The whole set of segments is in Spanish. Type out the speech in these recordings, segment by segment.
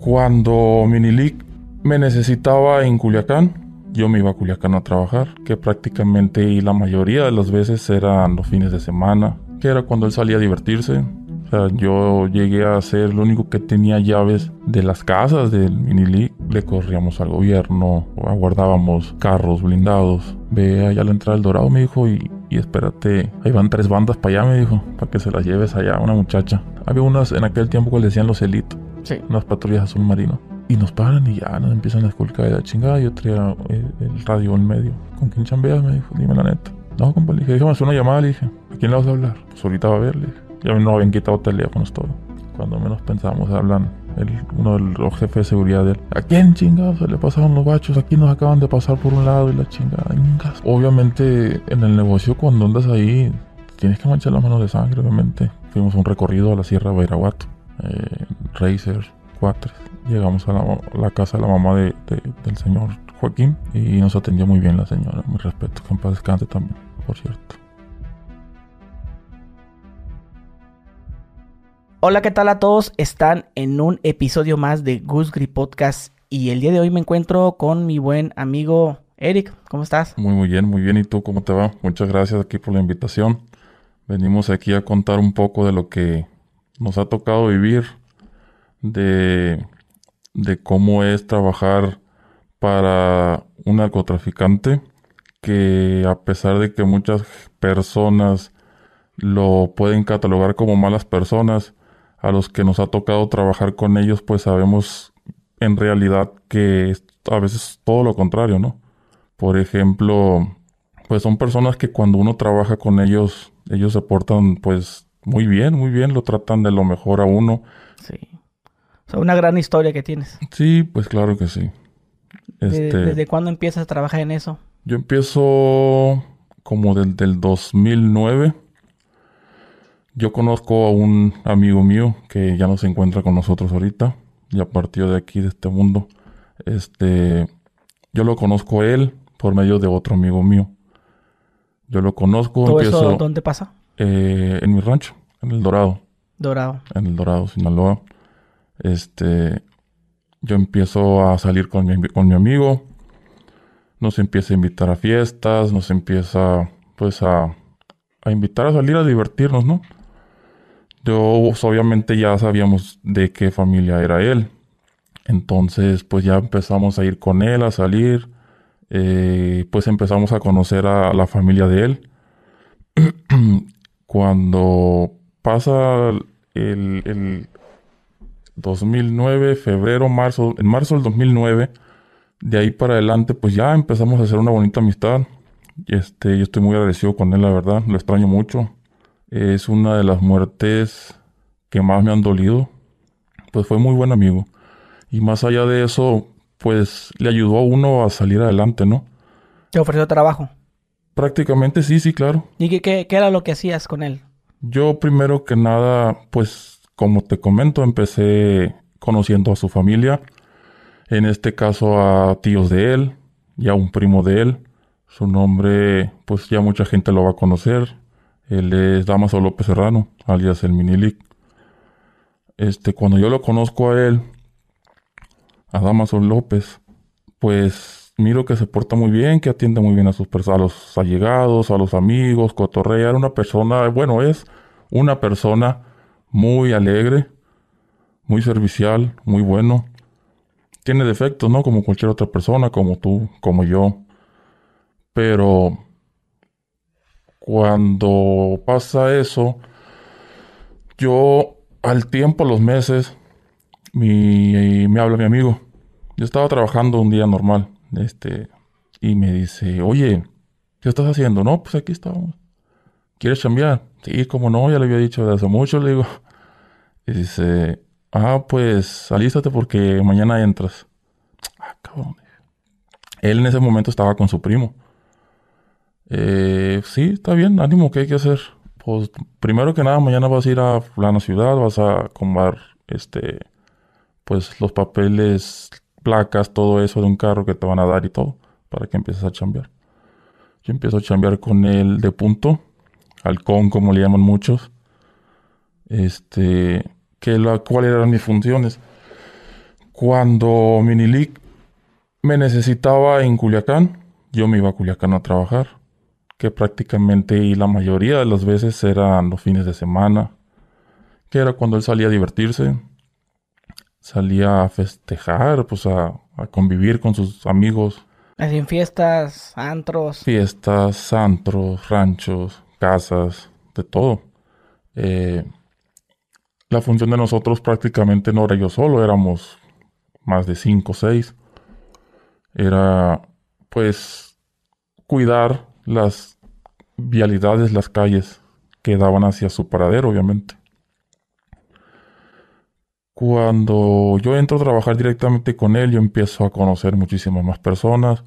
Cuando Minilic me necesitaba en Culiacán, yo me iba a Culiacán a trabajar, que prácticamente y la mayoría de las veces eran los fines de semana, que era cuando él salía a divertirse. O sea, yo llegué a ser el único que tenía llaves de las casas del Minilic. Le corríamos al gobierno, aguardábamos carros blindados. Ve allá a la entrada del Dorado, me dijo, y, y espérate, ahí van tres bandas para allá, me dijo, para que se las lleves allá, una muchacha. Había unas en aquel tiempo que le decían los elitos, Sí. unas patrullas azul marino. Y nos paran y ya nos empiezan a esculcar de la chingada. Yo traía el, el radio en medio. ¿Con quién chambeas? Me dijo, dime la neta. No, compa, le dije, déjame hacer una llamada, le dije. ¿A quién le vas a hablar? Pues ahorita va a ver, le dije. Ya no habían quitado teléfonos, todo. Cuando menos pensamos, hablan el, uno de los jefes de seguridad de él. ¿A quién chingados se le pasaron los bachos? Aquí nos acaban de pasar por un lado y la chingada. ingas". Obviamente, en el negocio, cuando andas ahí, tienes que manchar las manos de sangre, obviamente. Fuimos un recorrido a la Sierra Bairaguato. Eh, Racer, Cuatres. Llegamos a la, la casa de la mamá de- de- del señor Joaquín y nos atendió muy bien la señora. Mi respeto, que en paz descanse también, por cierto. Hola, ¿qué tal a todos? Están en un episodio más de Goose Grip Podcast y el día de hoy me encuentro con mi buen amigo Eric. ¿Cómo estás? Muy, muy bien, muy bien. ¿Y tú cómo te va? Muchas gracias aquí por la invitación. Venimos aquí a contar un poco de lo que nos ha tocado vivir, de, de cómo es trabajar para un narcotraficante que a pesar de que muchas personas lo pueden catalogar como malas personas, a los que nos ha tocado trabajar con ellos, pues sabemos en realidad que a veces todo lo contrario, ¿no? Por ejemplo, pues son personas que cuando uno trabaja con ellos, ellos se portan pues muy bien, muy bien, lo tratan de lo mejor a uno. Sí. O sea, una gran historia que tienes. Sí, pues claro que sí. De- Este, ¿Desde cuándo empiezas a trabajar en eso? yo empiezo como desde el 2009. Yo conozco a un amigo mío que ya no se encuentra con nosotros ahorita, ya partió de aquí, de este mundo. Este, yo lo conozco a él por medio de otro amigo mío. Yo lo conozco, ¿Todo empiezo eso dónde pasa? eh, en mi rancho, en el Dorado, Dorado. en el Dorado, Sinaloa. Este, yo empiezo a salir con mi, con mi amigo, nos empieza a invitar a fiestas, nos empieza, pues, a, a invitar a salir a divertirnos, ¿no? Yo, pues, obviamente, ya sabíamos de qué familia era él. Entonces, pues ya empezamos a ir con él, a salir. eh, pues empezamos a conocer a la familia de él. Cuando pasa el, el 2009, febrero, marzo, en marzo del 2009, de ahí para adelante, pues ya empezamos a hacer una bonita amistad. Este, yo estoy muy agradecido con él, la verdad, lo extraño mucho. Es una de las muertes que más me han dolido. Pues fue muy buen amigo. Y más allá de eso, pues le ayudó a uno a salir adelante, ¿no? Te ofreció trabajo. Prácticamente sí, sí, claro. ¿Y qué, qué- qué era lo que hacías con él? Yo primero que nada, pues como te comento, empecé conociendo a su familia. En este caso a tíos de él y a un primo de él. Su nombre, pues ya mucha gente lo va a conocer. Él es Damaso López Serrano, alias el Minilic. Este, cuando yo lo conozco a él, a Damaso López, pues miro que se porta muy bien, que atiende muy bien a sus a los allegados, a los amigos, cotorrea. Era una persona, bueno, es una persona muy alegre, muy servicial, muy bueno. Tiene defectos, ¿no? Como cualquier otra persona, como tú, como yo. Pero cuando pasa eso, yo al tiempo, los meses, mi, me habla mi amigo. Yo estaba trabajando un día normal, este, y me dice, oye, ¿qué estás haciendo? No, pues aquí estamos. ¿Quieres cambiar? Sí, como no, ya le había dicho desde hace mucho, le digo. Y dice, ah, pues alístate porque mañana entras. Ah, cabrón. Él en ese momento estaba con su primo. Eh, sí, está bien, ánimo, ¿qué hay que hacer? Pues primero que nada, mañana vas a ir a fulana ciudad, vas a comprar, este, pues los papeles, placas, todo eso de un carro que te van a dar y todo, para que empieces a chambear. Yo empiezo a chambear con él de punto, halcón como le llaman muchos. Este, que la, ¿cuáles eran mis funciones? Cuando Minilic me necesitaba en Culiacán, yo me iba a Culiacán a trabajar, que prácticamente y la mayoría de las veces eran los fines de semana, que era cuando él salía a divertirse, salía a festejar, pues a, a convivir con sus amigos. Así en fiestas, antros. Fiestas, antros, ranchos, casas, de todo. Eh, la función de nosotros prácticamente no era yo solo, éramos más de cinco o seis. Era, pues, cuidar las vialidades, las calles que daban hacia su paradero, obviamente. Cuando yo entro a trabajar directamente con él, yo empiezo a conocer muchísimas más personas.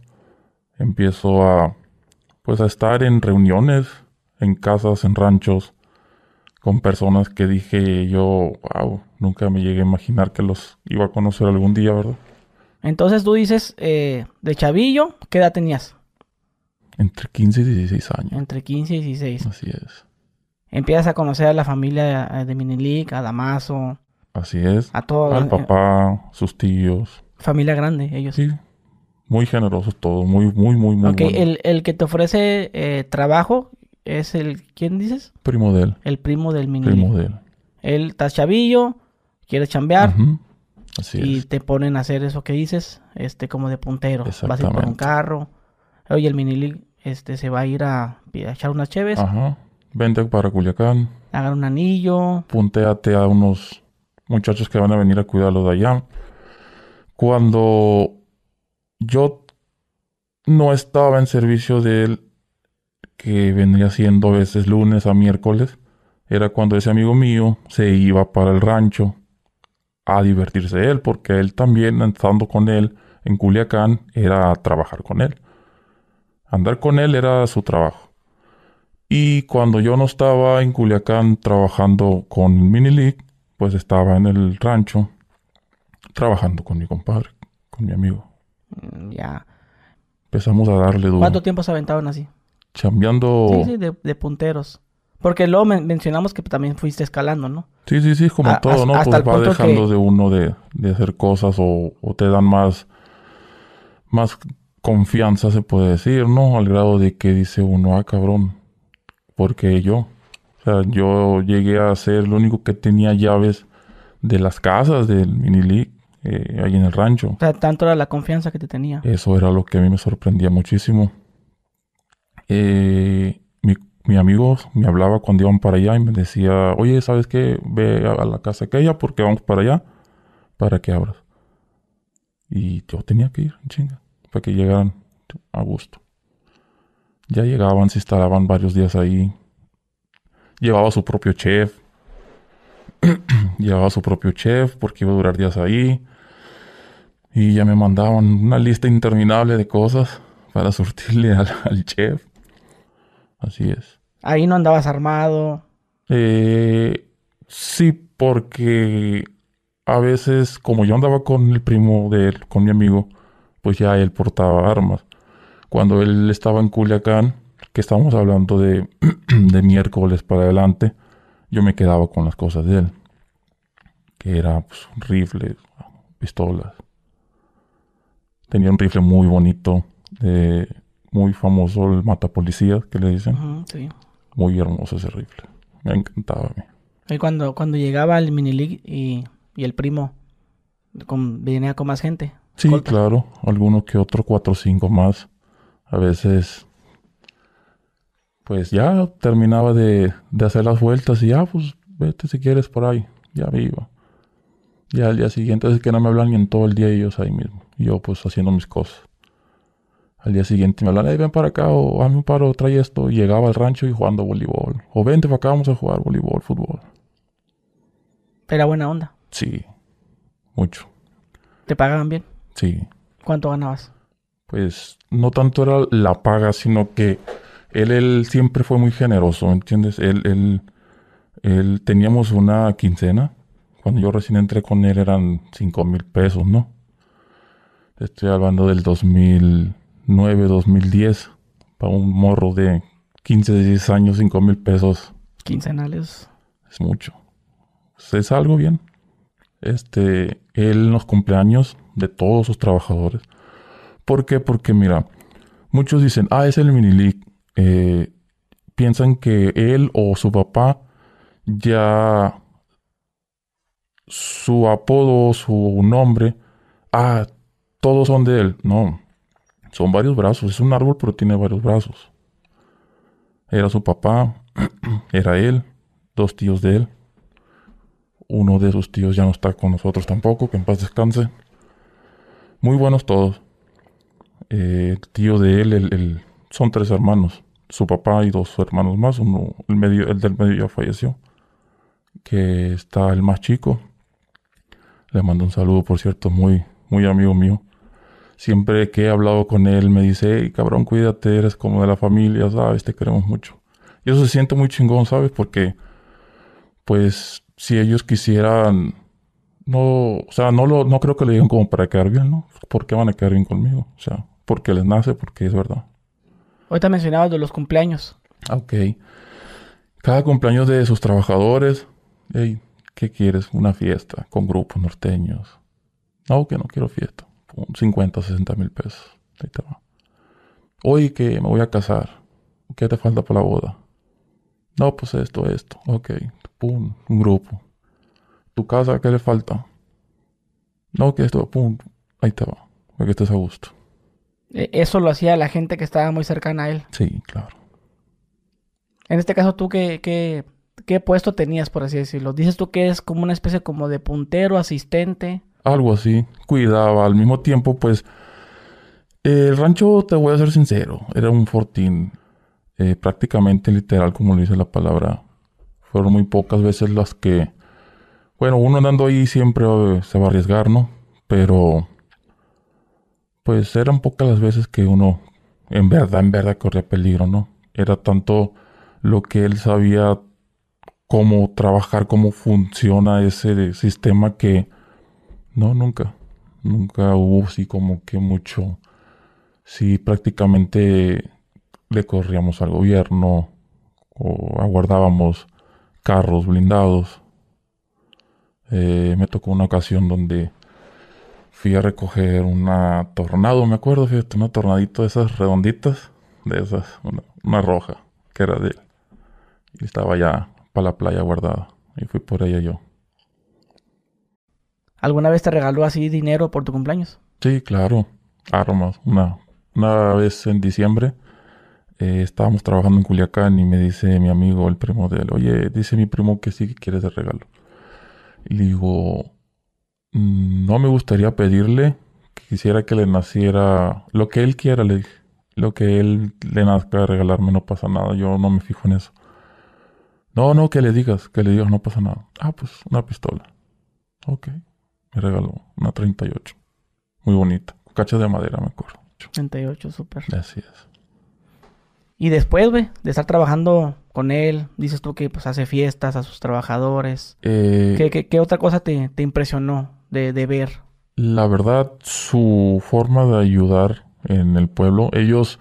Empiezo a, pues, a estar en reuniones, en casas, en ranchos, con personas que dije yo, wow, nunca me llegué a imaginar que los iba a conocer algún día, ¿verdad? Entonces tú dices, eh, de chavillo, ¿qué edad tenías? Entre 15 y 16 años. Entre 15 y 16. Así es. Empiezas a conocer a la familia de, de Minilic, a Damaso, Así es. a todo. Al papá, sus tíos. Familia grande, ellos. Sí. Muy generosos todos. Muy, muy, muy, muy ok, el, el que te ofrece eh, trabajo es el, ¿quién dices? Primo de él. El primo del Minilic. Primo de él. Él está chavillo, quiere chambear. Así y es. te ponen a hacer eso que dices, este, como de puntero. Vas a ir por un carro. Oye, el Minilic este, se va a ir a, a echar unas cheves, Ajá. Vente para Culiacán. hagan un anillo. punteate a unos muchachos que van a venir a cuidarlo de allá. Cuando yo no estaba en servicio de él, que vendría siendo a veces lunes a miércoles, era cuando ese amigo mío se iba para el rancho a divertirse él, porque él también, estando con él en Culiacán, era trabajar con él. Andar con él era su trabajo. Y cuando yo no estaba en Culiacán trabajando con Mini League, pues estaba en el rancho trabajando con mi compadre, con mi amigo. Mm, Ya. Empezamos a darle duro. ¿Cuánto tiempo se aventaban así? Chambeando. Sí, sí, de, de punteros. Porque luego men- mencionamos que también fuiste escalando, ¿no? Sí, sí, sí, como A- todo, ¿no? hasta Pues el va punto dejando que- de uno de, de hacer cosas o, o te dan más, más confianza, se puede decir, ¿no? Al grado de que dice uno, ah, cabrón, porque yo? O sea, yo llegué a ser el único que tenía llaves de las casas del mini league eh, ahí en el rancho. O sea, tanto era la confianza que te tenía. Eso era lo que a mí me sorprendía muchísimo. Eh, mi, mi amigo me hablaba cuando iban para allá y me decía, oye, ¿sabes qué? Ve a, a la casa aquella porque vamos para allá para que abras. Y yo tenía que ir, chinga, para que llegaran a gusto. Ya llegaban, se instalaban varios días ahí. Llevaba su propio chef. Llevaba su propio chef porque iba a durar días ahí. Y ya me mandaban una lista interminable de cosas para surtirle al, al chef. Así es. Ahí no andabas armado. Eh, sí, porque a veces, como yo andaba con el primo de él, con mi amigo, pues ya él portaba armas. Cuando él estaba en Culiacán, que estamos hablando de, de miércoles para adelante, yo me quedaba con las cosas de él. Que era pues, rifles, pistolas. Tenía un rifle muy bonito, eh, muy famoso, el mata policías, que le dicen. Sí. Muy hermoso ese rifle. Me encantaba a mí. Y cuando, cuando llegaba el mini league y, y el primo con, venía con más gente. Sí, claro. Alguno que otro, cuatro o cinco más. A veces, pues ya terminaba de, de hacer las vueltas y ya, pues vete si quieres por ahí. Ya iba. Ya al día siguiente es que no me hablan ni en todo el día ellos ahí mismo. Yo pues haciendo mis cosas. Al día siguiente me hablan, hey, ven para acá o hazme un paro, trae esto. Y llegaba al rancho y jugando voleibol. O vente para acá, vamos a jugar voleibol, fútbol. Era buena onda. Sí, mucho. ¿Te pagaban bien? Sí. ¿Cuánto ganabas? pues no tanto era la paga, sino que él, él siempre fue muy generoso, ¿me entiendes? Él, él, él teníamos una quincena. Cuando yo recién entré con él eran cinco mil pesos, ¿no? Estoy hablando del 2009, 2010. Para un morro de 15, 16 años, cinco mil pesos Quincenales. es mucho. Pues, es algo bien. este, él en los cumpleaños de todos sus trabajadores. ¿Por qué? Porque mira, muchos dicen, ah, es el mini eh, piensan que él o su papá ya su apodo, su nombre, ah, todos son de él. No, son varios brazos. Es un árbol, pero tiene varios brazos. Era su papá, era él, dos tíos de él. Uno de sus tíos ya no está con nosotros tampoco, que en paz descanse. Muy buenos todos. Eh, tío de él, el, son tres hermanos. Su papá y dos hermanos más. Uno, el, medio, el del medio ya falleció. Que está el más chico. Le mando un saludo, por cierto, muy, muy amigo mío. Siempre que he hablado con él me dice, hey, cabrón, cuídate, eres como de la familia, ¿sabes? Te queremos mucho. Y eso se siente muy chingón, ¿sabes? Porque, pues, si ellos quisieran, no, o sea, no, lo, no creo que le digan como para quedar bien, ¿no? ¿Por qué van a quedar bien conmigo? O sea, porque les nace, porque es verdad. Ahorita mencionabas de los cumpleaños. Ok. Cada cumpleaños de sus trabajadores, hey, ¿qué quieres? Una fiesta con grupos norteños. No, que no quiero fiesta. 50 o 60 mil pesos. Ahí te va. Hoy que me voy a casar. ¿Qué te falta para la boda? No, pues esto, esto. Ok. Pum, un grupo. ¿Tu casa qué le falta? No, que esto, pum. Ahí te va. Para que estés a gusto. E, eso lo hacía la gente que estaba muy cercana a él. Sí, claro. En este caso, ¿tú qué, qué, qué puesto tenías, por así decirlo? Dices tú que es como una especie como de puntero, asistente. Algo así. Cuidaba. Al mismo tiempo, pues... El rancho, te voy a ser sincero, era un fortín eh, prácticamente literal, como lo dice la palabra. Fueron muy pocas veces las que... Bueno, uno andando ahí siempre eh, se va a arriesgar, ¿no? Pero... Pues eran pocas las veces que uno en verdad, en verdad corría peligro, ¿no? Era tanto lo que él sabía cómo trabajar, cómo funciona ese sistema que no, nunca, nunca hubo así como que mucho, sí prácticamente le corríamos al gobierno o aguardábamos carros blindados. Eh, me tocó una ocasión donde fui a recoger una tornado, me acuerdo, fíjate, una tornadito de esas redonditas, de esas, una roja, que era de él. Y estaba ya para la playa guardada. Y fui por ella yo. ¿Alguna vez te regaló así dinero por tu cumpleaños? Sí, claro. Armas. Una, una vez en diciembre eh, estábamos trabajando en Culiacán y me dice mi amigo, el primo de él, oye, dice mi primo que sí que quiere de regalo. Y le digo, mm, no me gustaría pedirle, quisiera que le naciera lo que él quiera, le dije. Lo que él le nazca de regalarme no pasa nada, yo no me fijo en eso. No, no, que le digas, que le digas, no pasa nada. Ah, pues una pistola. Ok. Me regaló una 38. Muy bonita. Cacha de madera, me acuerdo. 38, súper. Así es. Y después, güey, de estar trabajando con él, dices tú que pues hace fiestas a sus trabajadores. Eh, ¿Qué, otra cosa te, impresionó de, ver? La verdad, su forma de ayudar en el pueblo. Ellos,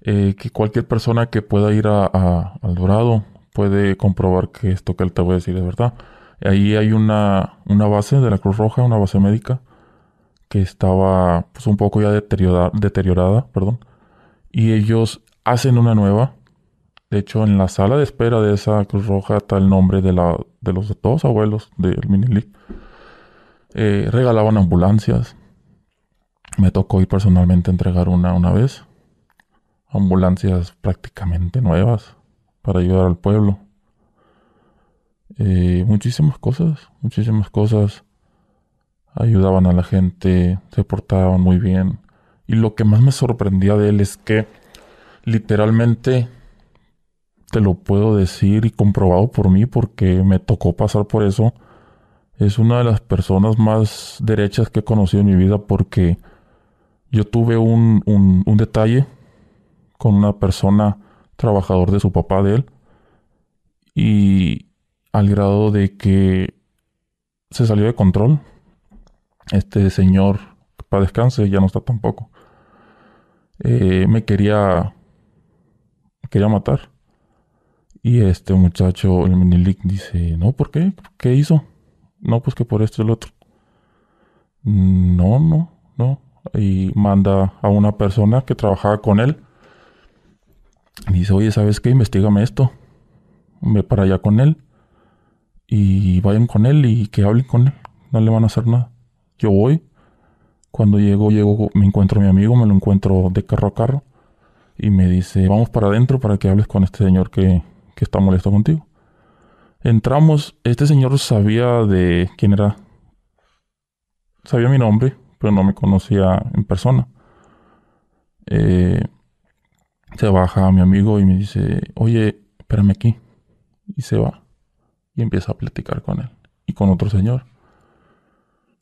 eh, que cualquier persona que pueda ir a, al Dorado puede comprobar que esto que él te voy a decir es verdad. Ahí hay una, una base de la Cruz Roja, una base médica, que estaba pues un poco ya deteriorada, deteriorada perdón. Y ellos hacen una nueva. De hecho, en la sala de espera de esa Cruz Roja está el nombre de, la, de los dos abuelos del Mini eh, regalaban ambulancias. Me tocó ir personalmente a entregar una una vez. Ambulancias prácticamente nuevas para ayudar al pueblo. Eh, muchísimas cosas, muchísimas cosas. Ayudaban a la gente, se portaban muy bien. Y lo que más me sorprendía de él es que literalmente te lo puedo decir y comprobado por mí porque me tocó pasar por eso. Es una de las personas más derechas que he conocido en mi vida porque yo tuve un, un, detalle con una persona trabajador de su papá de él y al grado de que se salió de control. Este señor, para descanse, ya no está tampoco. Eh, me quería quería matar. Y este muchacho, el Minilic, dice, no, ¿por qué? ¿Qué hizo? No, pues que por esto y el otro. No, no, no. Y manda a una persona que trabajaba con él. Y dice, oye, ¿sabes qué? Investígame esto. Ve para allá con él. Y vayan con él y que hablen con él. No le van a hacer nada. Yo voy. Cuando llego, llego, me encuentro a mi amigo, me lo encuentro de carro a carro. Y me dice, vamos para adentro para que hables con este señor que, que está molesto contigo. Entramos, este señor sabía de quién era. Sabía mi nombre, pero no me conocía en persona. Eh, se baja mi amigo y me dice, oye, espérame aquí. Y se va. Y empieza a platicar con él. Y con otro señor.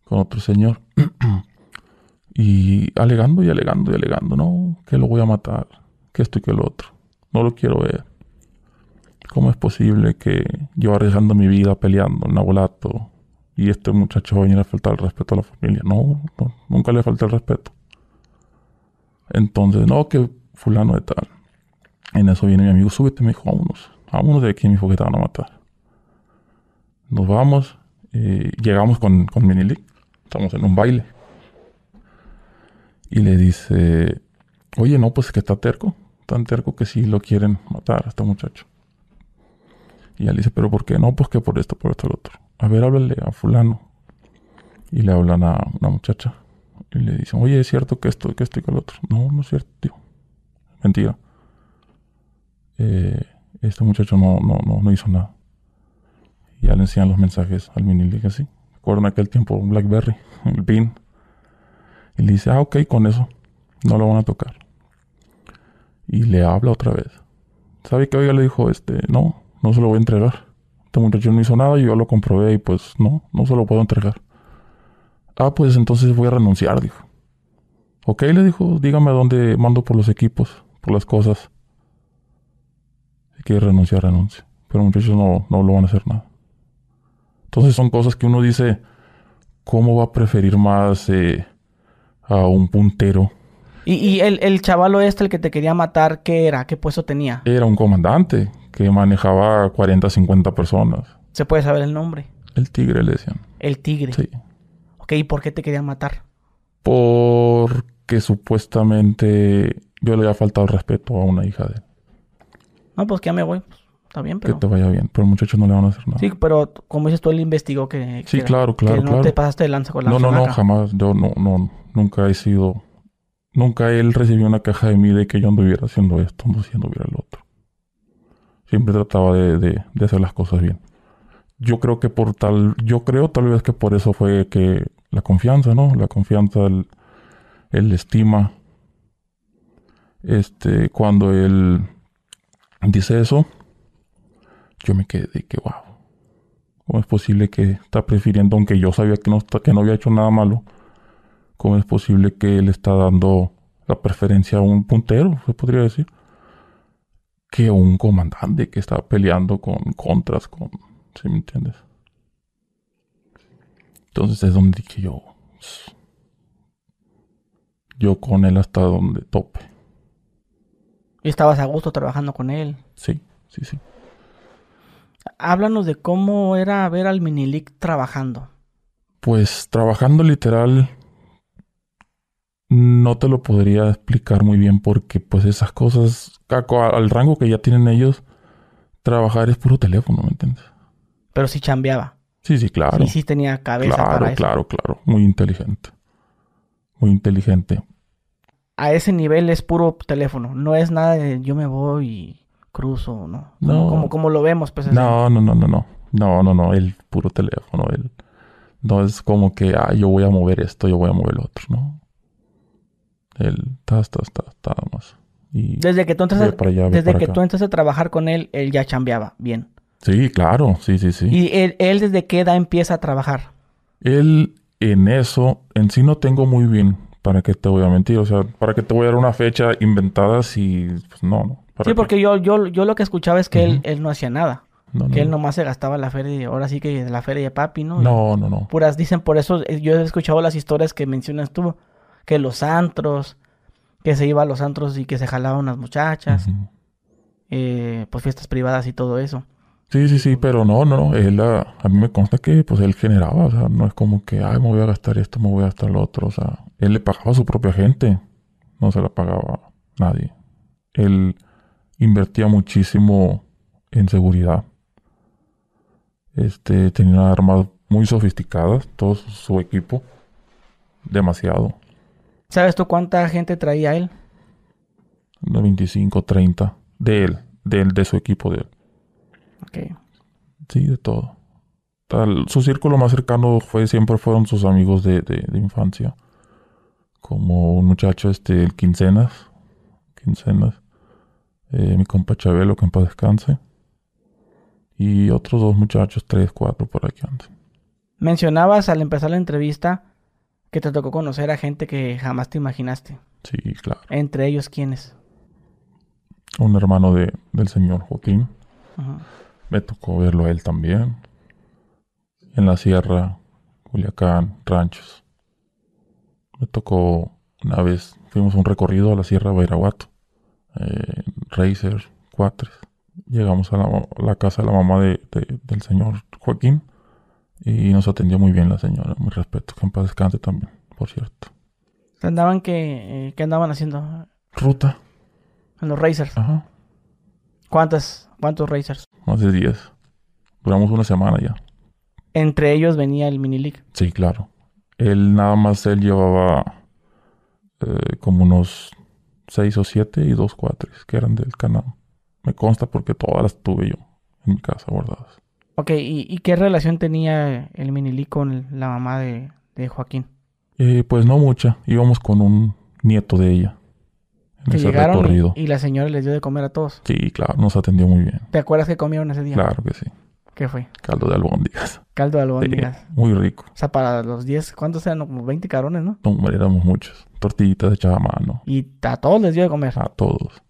Con otro señor. y alegando y alegando y alegando. No, que lo voy a matar. Que esto y que lo otro. No lo quiero ver. ¿Cómo es posible que yo arriesgando mi vida peleando en Nabolato y este muchacho va a venir a faltar el respeto a la familia? No, nunca le falta el respeto. Entonces, no, que fulano de tal. En eso viene mi amigo, súbete, me dijo, vámonos. Vámonos de aquí, mi hijo, que te van a matar. Nos vamos, y llegamos con, con Minilic. Estamos en un baile. Y le dice, oye, no, pues que está terco. Tan terco que sí lo quieren matar a este muchacho. Y él dice, ¿pero por qué? No, pues que por esto, por esto, lo otro. A ver, háblale a fulano. Y le hablan a una muchacha. Y le dicen, oye, ¿es cierto que esto, que esto y que lo otro? No, no es cierto, tío. Mentira. Eh, este muchacho no, no, no, no hizo nada. Ya le enseñan los mensajes al mini league así. Recuerdo en aquel tiempo Blackberry, el PIN. Y le dice, ah, ok, con eso. No lo van a tocar. Y le habla otra vez. ¿Sabe que oiga? Le dijo, este, no, no se lo voy a entregar. Este muchacho no hizo nada y yo lo comprobé y pues no, no se lo puedo entregar. Ah, pues entonces voy a renunciar, dijo. Ok, le dijo, dígame a dónde mando por los equipos, por las cosas. Si quiere renunciar, renuncia. Pero muchachos no, no lo van a hacer nada. Entonces son cosas que uno dice, ¿cómo va a preferir más eh, a un puntero? ¿Y, y el, el chavalo este, el que te quería matar, qué era? ¿Qué puesto tenía? Era un comandante que manejaba 40, 50 personas. ¿Se puede saber el nombre? El tigre le decían. El tigre. Sí. Ok, ¿y por qué te querían matar? Porque supuestamente yo le había faltado el respeto a una hija de él. No, pues que ya me voy. Está bien, pero... Que te vaya bien. Pero muchachos no le van a hacer nada. Sí, pero como dices tú, él investigó que... Sí, que, claro, claro, que no te pasaste de lanza con la No, no, no, jamás. Yo no, no, nunca he sido... Nunca él recibió una caja de mí de que yo anduviera haciendo esto, no haciendo el otro. Siempre trataba de, de, de, hacer las cosas bien. Yo creo que por tal, yo creo tal vez que por eso fue que la confianza, ¿no? La confianza, el, el estima. Este, cuando él dice eso, yo me quedé que wow. ¿Cómo es posible que está prefiriendo, aunque yo sabía que no, que no había hecho nada malo? ¿Cómo es posible que él está dando la preferencia a un puntero, se podría decir? Que a un comandante que está peleando con contras, con... ¿Sí me entiendes? Entonces es donde dije yo... Yo con él hasta donde tope. ¿Y estabas a gusto trabajando con él? Sí, sí, sí. Háblanos de cómo era ver al Minilic trabajando. Pues trabajando literal no te lo podría explicar muy bien porque pues esas cosas, al rango que ya tienen ellos, trabajar es puro teléfono, ¿me entiendes? Pero sí chambeaba. Sí, sí, claro. Sí, sí tenía cabeza claro, para eso. Claro, claro, muy inteligente. Muy inteligente. A ese nivel es puro teléfono, no es nada de yo me voy y cruzo, ¿no? No. Como, como lo vemos, pues. No, no, no, no, no. No, no, no, el puro teléfono, el... No es como que, ah, yo voy a mover esto, yo voy a mover lo otro, ¿no? Él está, está, está, está más. Y desde que tú entras, allá, desde que acá. tú entras a trabajar con él, él ya chambeaba bien. Sí, claro, sí, sí, sí. ¿Y él, él, desde qué edad empieza a trabajar? Él en eso, en sí no tengo muy bien, para que te voy a mentir, o sea, para que te voy a dar una fecha inventada si, pues no, no. Sí, porque yo, yo, yo lo que escuchaba es que él, él no hacía nada. No, no, que él no. nomás se gastaba la feria, ahora sí que la feria de papi, ¿no? No, no, no. Puras, dicen por eso, eh, yo he escuchado las historias que mencionas tú, que los antros, que se iba a los antros y que se jalaban unas muchachas, eh, pues fiestas privadas y todo eso. Sí, sí, sí, pero no, no, él, a, a, mí me consta que pues él generaba, o sea, no es como que, ay, me voy a gastar esto, me voy a gastar lo otro, o sea, él le pagaba a su propia gente, no se la pagaba nadie. Él invertía muchísimo en seguridad. Este, tenía armas muy sofisticadas, todo su equipo, demasiado. ¿Sabes tú cuánta gente traía él? 25, 30, de él, de él, de su equipo de él. Sí, de todo. su círculo más cercano fue siempre fueron sus amigos de, infancia. Como un muchacho, este, el Quincenas. Quincenas. Eh, mi compa Chabelo, que en paz descanse. Y otros dos muchachos, tres, cuatro por aquí andan. Mencionabas al empezar la entrevista que te tocó conocer a gente que jamás te imaginaste. Sí, claro. Entre ellos, ¿quiénes? Un hermano de, del señor Joaquín. Ajá. Me tocó verlo a él también. En la sierra, Culiacán, ranchos. Me tocó una vez, fuimos un recorrido a la sierra Bairaguato. Eh, Racer, Cuatres. Llegamos a la, casa de la mamá de, del señor Joaquín. Y nos atendió muy bien la señora. Muy respeto. Que en paz descanse también, por cierto. ¿Andaban que, eh, ¿Qué andaban haciendo? Ruta. En los Racers. Ajá. ¿Cuántas, ¿Cuántos Racers? Más de 10. Duramos una semana ya. Entre ellos venía el Mini League. Sí, claro. Él nada más, él llevaba eh, como unos 6 o 7 y dos cuatres que eran del canal. Me consta porque todas las tuve yo en mi casa guardadas. Ok, ¿y, qué relación tenía el Mini League con la mamá de, Joaquín? Eh, pues no mucha. Íbamos con un nieto de ella que llegaron Y, la señora les dio de comer a todos. Sí, claro, nos atendió muy bien. ¿Te acuerdas que comieron ese día? Claro que sí. ¿Qué fue? Caldo de albóndigas. Caldo de albóndigas. muy rico. O sea, para los 10, ¿cuántos eran? Como 20 cabrones, ¿no? No, éramos muchos. Tortillitas de a mano. ¿Y a todos les dio de comer? A todos.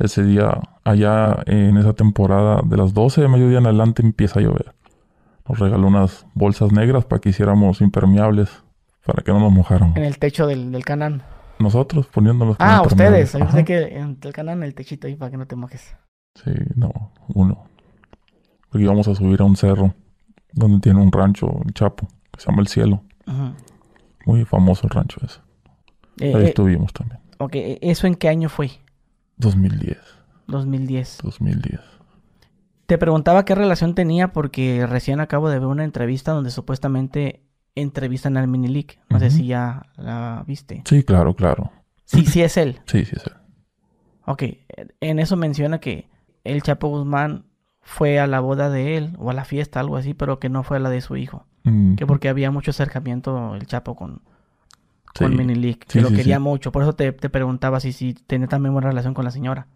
Ese día, allá en esa temporada, de las 12 de mediodía en adelante empieza a llover. Nos regaló unas bolsas negras para que hiciéramos impermeables, para que no nos mojaran. En el techo del, del canal. Nosotros poniéndolos. Ah, ustedes. Yo sé que en el canal, en el techito ahí para que no te mojes. Sí, no, uno. Porque íbamos a subir a un cerro donde tiene un rancho, el Chapo, que se llama El Cielo. Muy famoso el rancho ese. Eh, ahí eh, estuvimos también. Ok, ¿eso en qué año fue? 2010. 2010. 2010. Te preguntaba qué relación tenía porque recién acabo de ver una entrevista donde supuestamente entrevistan al Minilic. No sé si ya la viste. Sí, claro, claro. Sí, sí es él. Sí, sí es él. Ok, en eso menciona que el Chapo Guzmán fue a la boda de él o a la fiesta, algo así, pero que no fue a la de su hijo. Que porque había mucho acercamiento el Chapo con, con Minilic, que lo quería mucho. Por eso te, preguntaba si, si tenía también buena relación con la señora.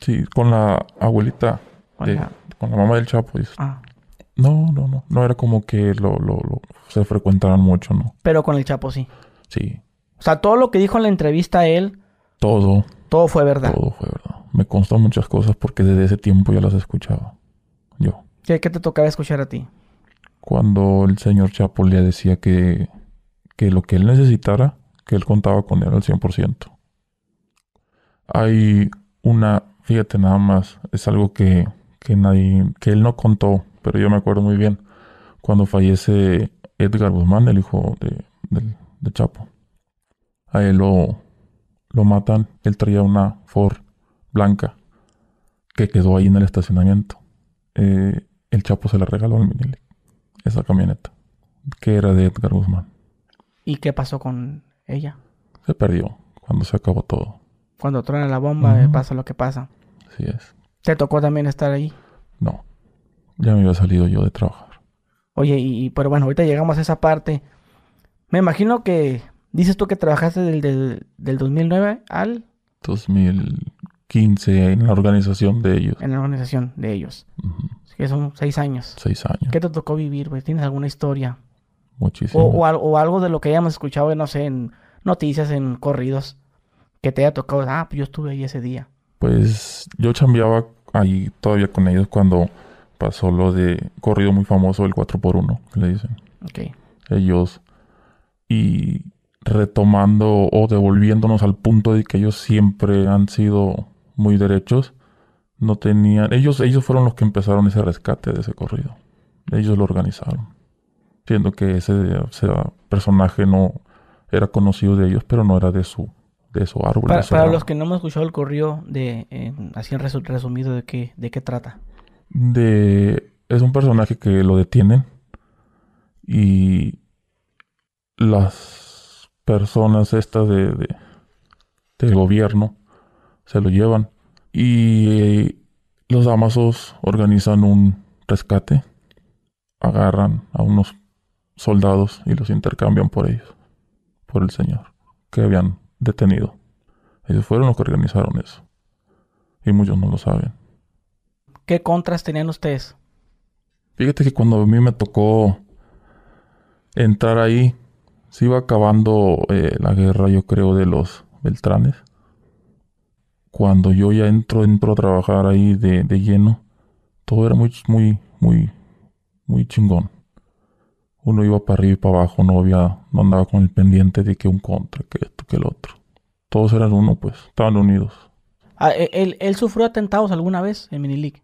Sí, con la abuelita, con, la... mamá del Chapo. Ah. No, no, no. No era como que lo, lo, lo, se frecuentaran mucho, ¿no? Pero con el Chapo sí. Sí. O sea, todo lo que dijo en la entrevista a él. Todo. Todo fue verdad. Todo fue verdad. Me constó muchas cosas porque desde ese tiempo ya las escuchaba. Yo. ¿Qué, qué te tocaba escuchar a ti? Cuando el señor Chapo le decía que, que lo que él necesitara, que él contaba con él al 100%. Hay una, fíjate nada más, es algo que, que nadie, que él no contó pero yo me acuerdo muy bien cuando fallece Edgar Guzmán, el hijo de, Chapo. A él lo, lo matan, él traía una Ford blanca que quedó ahí en el estacionamiento. Eh, el Chapo se la regaló al Minili, esa camioneta, que era de Edgar Guzmán. ¿Y qué pasó con ella? Se perdió cuando se acabó todo. Cuando truena la bomba, pasa lo que pasa. Así es. ¿Te tocó también estar ahí? No. Ya me había salido yo de trabajar. Oye, y, pero bueno, ahorita llegamos a esa parte. Me imagino que dices tú que trabajaste del, del, 2009 al 2015 en la organización de ellos. En la organización de ellos. Que son seis años. Seis años. ¿Qué te tocó vivir? ¿Tienes alguna historia? Muchísimo. O, o, algo de lo que hayamos escuchado, no sé, en noticias, en corridos, que te haya tocado. Ah, pues yo estuve ahí ese día. Pues yo chambeaba ahí todavía con ellos cuando pasó lo de corrido muy famoso, el 4x1, que le dicen. Ok. Ellos, y retomando o devolviéndonos al punto de que ellos siempre han sido muy derechos, No tenían... Ellos, ellos fueron los que empezaron ese rescate de ese corrido. Ellos lo organizaron. Siendo que ese, personaje no era conocido de ellos, pero no era de su, de su árbol. Para, los que no hemos escuchado el corrido, de, así en resumido, ¿de qué, ¿de qué trata? De, es un personaje que lo detienen y las personas estas de, de del gobierno se lo llevan y los Amazos organizan un rescate agarran a unos soldados y los intercambian por ellos, por el Señor, que habían detenido. Ellos fueron los que organizaron eso. Y muchos no lo saben. ¿Qué contras tenían ustedes? Fíjate que cuando a mí me tocó entrar ahí, se iba acabando eh, la guerra, yo creo, de los Beltranes. Cuando yo ya entro, entro a trabajar ahí de, de lleno, todo era muy, muy, muy, muy chingón. Uno iba para arriba y para abajo, no había, no andaba con el pendiente de que un contra, que esto, que el otro. Todos eran uno, pues, estaban unidos. Ah, ¿e-, ¿él, ¿Él sufrió atentados alguna vez en Minilic?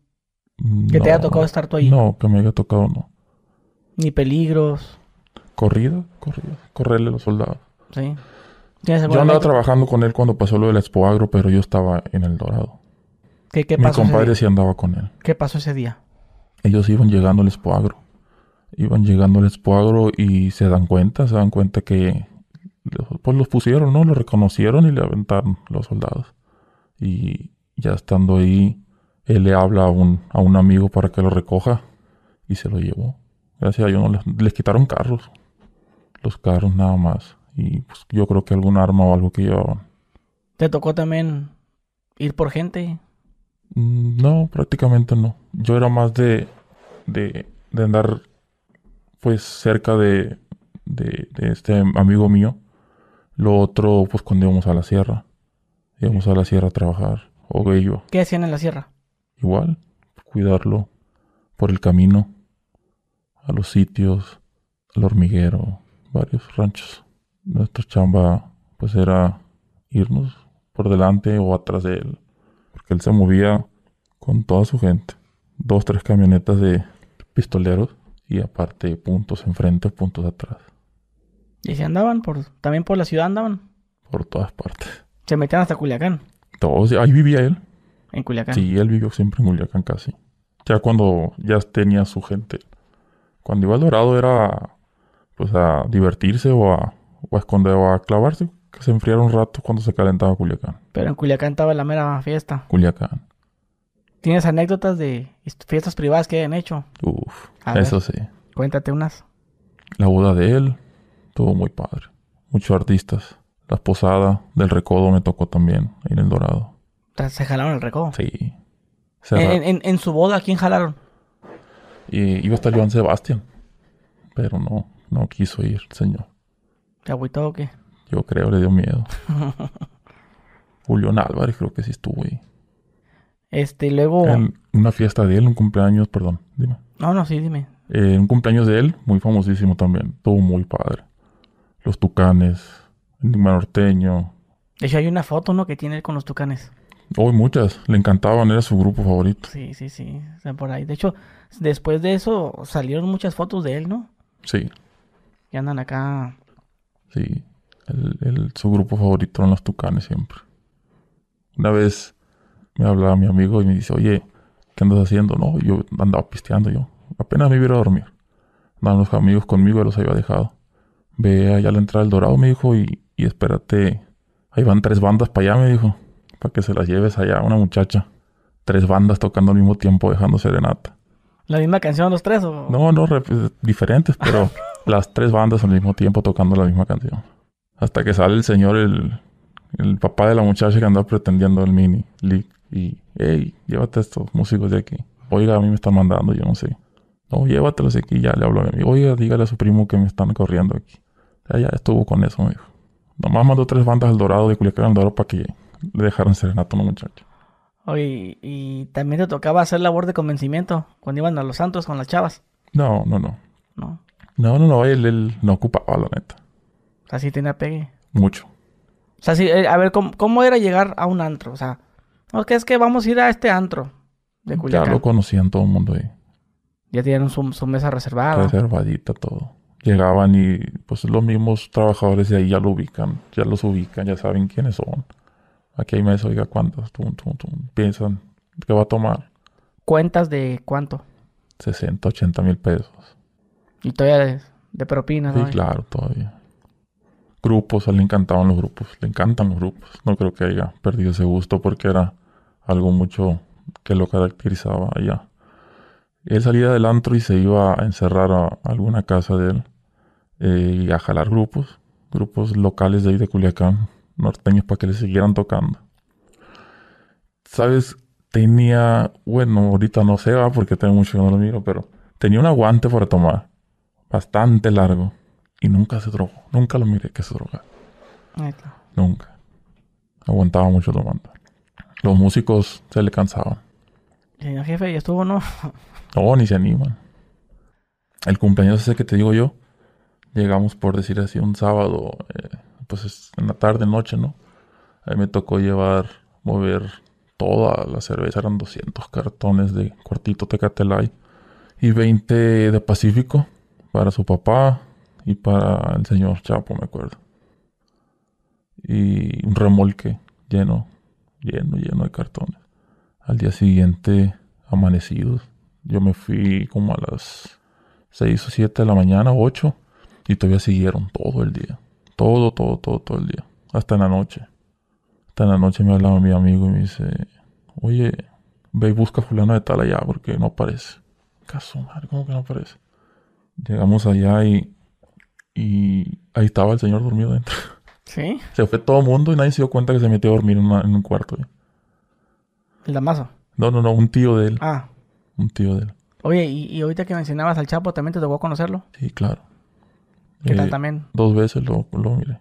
¿Que te haya tocado estar tú ahí? No, que me haya tocado, no. Ni peligros. Corrida, corrida, correrle a los soldados. Sí. Yo andaba trabajando con él cuando pasó lo del Expo Agro, pero yo estaba en El Dorado. ¿Qué, qué pasó Mi compadre sí andaba con él. ¿Qué pasó ese día? ellos iban llegando al Expoagro. Iban llegando al Expoagro y se dan cuenta, se dan cuenta que pues los pusieron, ¿no? Los reconocieron y le aventaron los soldados. Y ya estando ahí, él le habla a un, a un amigo para que lo recoja y se lo llevó. Gracias a Dios no les, quitaron carros. Los carros nada más. Y pues yo creo que algún arma o algo que llevaban. ¿Te tocó también ir por gente? Mm, no, prácticamente no. Yo era más de, de, de andar pues cerca de, de, este amigo mío. Lo otro, pues cuando íbamos a la sierra. Íbamos a la sierra a trabajar. O iba. ¿Qué hacían en la sierra? Igual, cuidarlo por el camino, a los sitios, al hormiguero, varios ranchos. Nuestra chamba, pues era irnos por delante o atrás de él él se movía con toda su gente. Dos, tres camionetas de pistoleros y aparte puntos enfrente, puntos atrás. ¿Y si andaban? por ¿También por la ciudad andaban? Por todas partes. ¿Se metían hasta Culiacán? Todos, ahí vivía él. ¿En Culiacán? Sí, él vivió siempre en Culiacán casi. Ya cuando ya tenía su gente. Cuando iba al Dorado era pues a divertirse o a, o a esconder o a clavarse que se enfriara un rato cuando se calentaba Culiacán. Pero en Culiacán estaba la mera fiesta. Culiacán. ¿Tienes anécdotas de fiestas privadas que hayan hecho? Uf, eso sí. Cuéntate unas. La boda de él, todo muy padre. Muchos artistas. La posada del Recodo me tocó también, en El Dorado. ¿Se jalaron el Recodo? Sí. ¿En, en, su boda quién jalaron? Y iba a estar Joan Sebastián. Pero no, no quiso ir el señor. ¿Te agüitó o qué? Yo creo, le dio miedo. Julián Álvarez creo que sí estuvo ahí. Este, luego... En una fiesta de él, un cumpleaños, perdón, dime. No, no, sí, dime. Eh, un cumpleaños de él, muy famosísimo también. Estuvo muy padre. Los Tucanes, Enigma Norteño. De hecho, hay una foto, ¿no? Que tiene él con los Tucanes. Hoy muchas. Le encantaban, era su grupo favorito. Sí, sí, sí. O por ahí. De hecho, después de eso salieron muchas fotos de él, ¿no? Sí. Y andan acá. Sí. El, su grupo favorito eran los Tucanes siempre. Una vez me hablaba mi amigo y me dice, oye, ¿qué andas haciendo? No, yo andaba pisteando yo. Apenas me iba a dormir. Andaban los amigos conmigo y los había dejado. Ve allá a la entrada del Dorado, me dijo, y, y espérate. Ahí van tres bandas para allá, me dijo. Para que se las lleves allá, una muchacha. Tres bandas tocando al mismo tiempo, dejando serenata. ¿La misma canción los tres o...? No, no, diferentes, pero las tres bandas al mismo tiempo tocando la misma canción. Hasta que sale el señor, el, el papá de la muchacha que andaba pretendiendo el mini league. Y, hey, llévate a estos músicos de aquí. Oiga, a mí me están mandando, yo no sé. No, llévatelos aquí. Ya le hablo a mi amigo. Oiga, dígale a su primo que me están corriendo aquí. Ya, ya estuvo con eso, me dijo. Nomás mandó tres bandas al Dorado de Culiacán al Dorado para que le dejaran serenato a una muchacha. Oye, ¿y también te tocaba hacer labor de convencimiento cuando iban a los santos con las chavas? No, no, no. No. No, no, no, él, él no ocupaba, la neta. Así tenía pegue. Mucho. O sea, sí, eh, a ver, ¿cómo, ¿cómo, era llegar a un antro? O sea, no, que es que vamos a ir a este antro. de Culiacán. Ya lo conocían todo el mundo ahí. Ya tenían su, mesa reservada. Reservadita todo. Llegaban y pues los mismos trabajadores de ahí ya lo ubican, ya los ubican, ya saben quiénes son. Aquí hay mesa, oiga, ¿cuántos? Tum, tum, tum. Piensan, ¿qué va a tomar? ¿Cuentas de cuánto? 60, 80 mil pesos. Y todavía de, de propina, ¿no? Sí, claro, todavía. Grupos, a él le encantaban los grupos, le encantan los grupos. No creo que haya perdido ese gusto porque era algo mucho que lo caracterizaba allá. Él salía del antro y se iba a encerrar a alguna casa de él eh, y a jalar grupos, grupos locales de ahí de Culiacán, norteños, para que le siguieran tocando. ¿Sabes? Tenía, bueno, ahorita no sé, va, porque tengo mucho que no lo miro, pero tenía un aguante para tomar, bastante largo, y nunca se drogó, nunca lo miré que se drogara. Nunca. Aguantaba mucho tomando. Los músicos se le cansaban. el jefe ya estuvo, ¿no? No, ni se animan. El cumpleaños ese que te digo yo, llegamos por decir así un sábado, eh, pues en la tarde, noche, ¿no? Ahí me tocó llevar, mover toda la cerveza, eran 200 cartones de cuartito Tecatelay y 20 de Pacífico para su papá y para el señor Chapo, me acuerdo. Y un remolque lleno, lleno, lleno de cartones. Al día siguiente, amanecidos, yo me fui como a las 6 o 7 de la mañana, 8, y todavía siguieron todo el día. Todo, todo, todo, todo el día. Hasta en la noche. Hasta en la noche me hablaba mi amigo y me dice, oye, ve y busca a fulano de tal allá porque no aparece. Caso, madre, ¿cómo que no aparece? Llegamos allá y, y ahí estaba el señor dormido dentro. ¿Sí? Se fue todo el mundo y nadie se dio cuenta que se metió a dormir en, un cuarto. ¿El Damaso? No, no, no, un tío de él. Ah. Un tío de él. Oye, ¿y, ahorita que mencionabas al Chapo, también te tocó conocerlo? Sí, claro. ¿Qué tal eh, también? Dos veces lo, lo miré.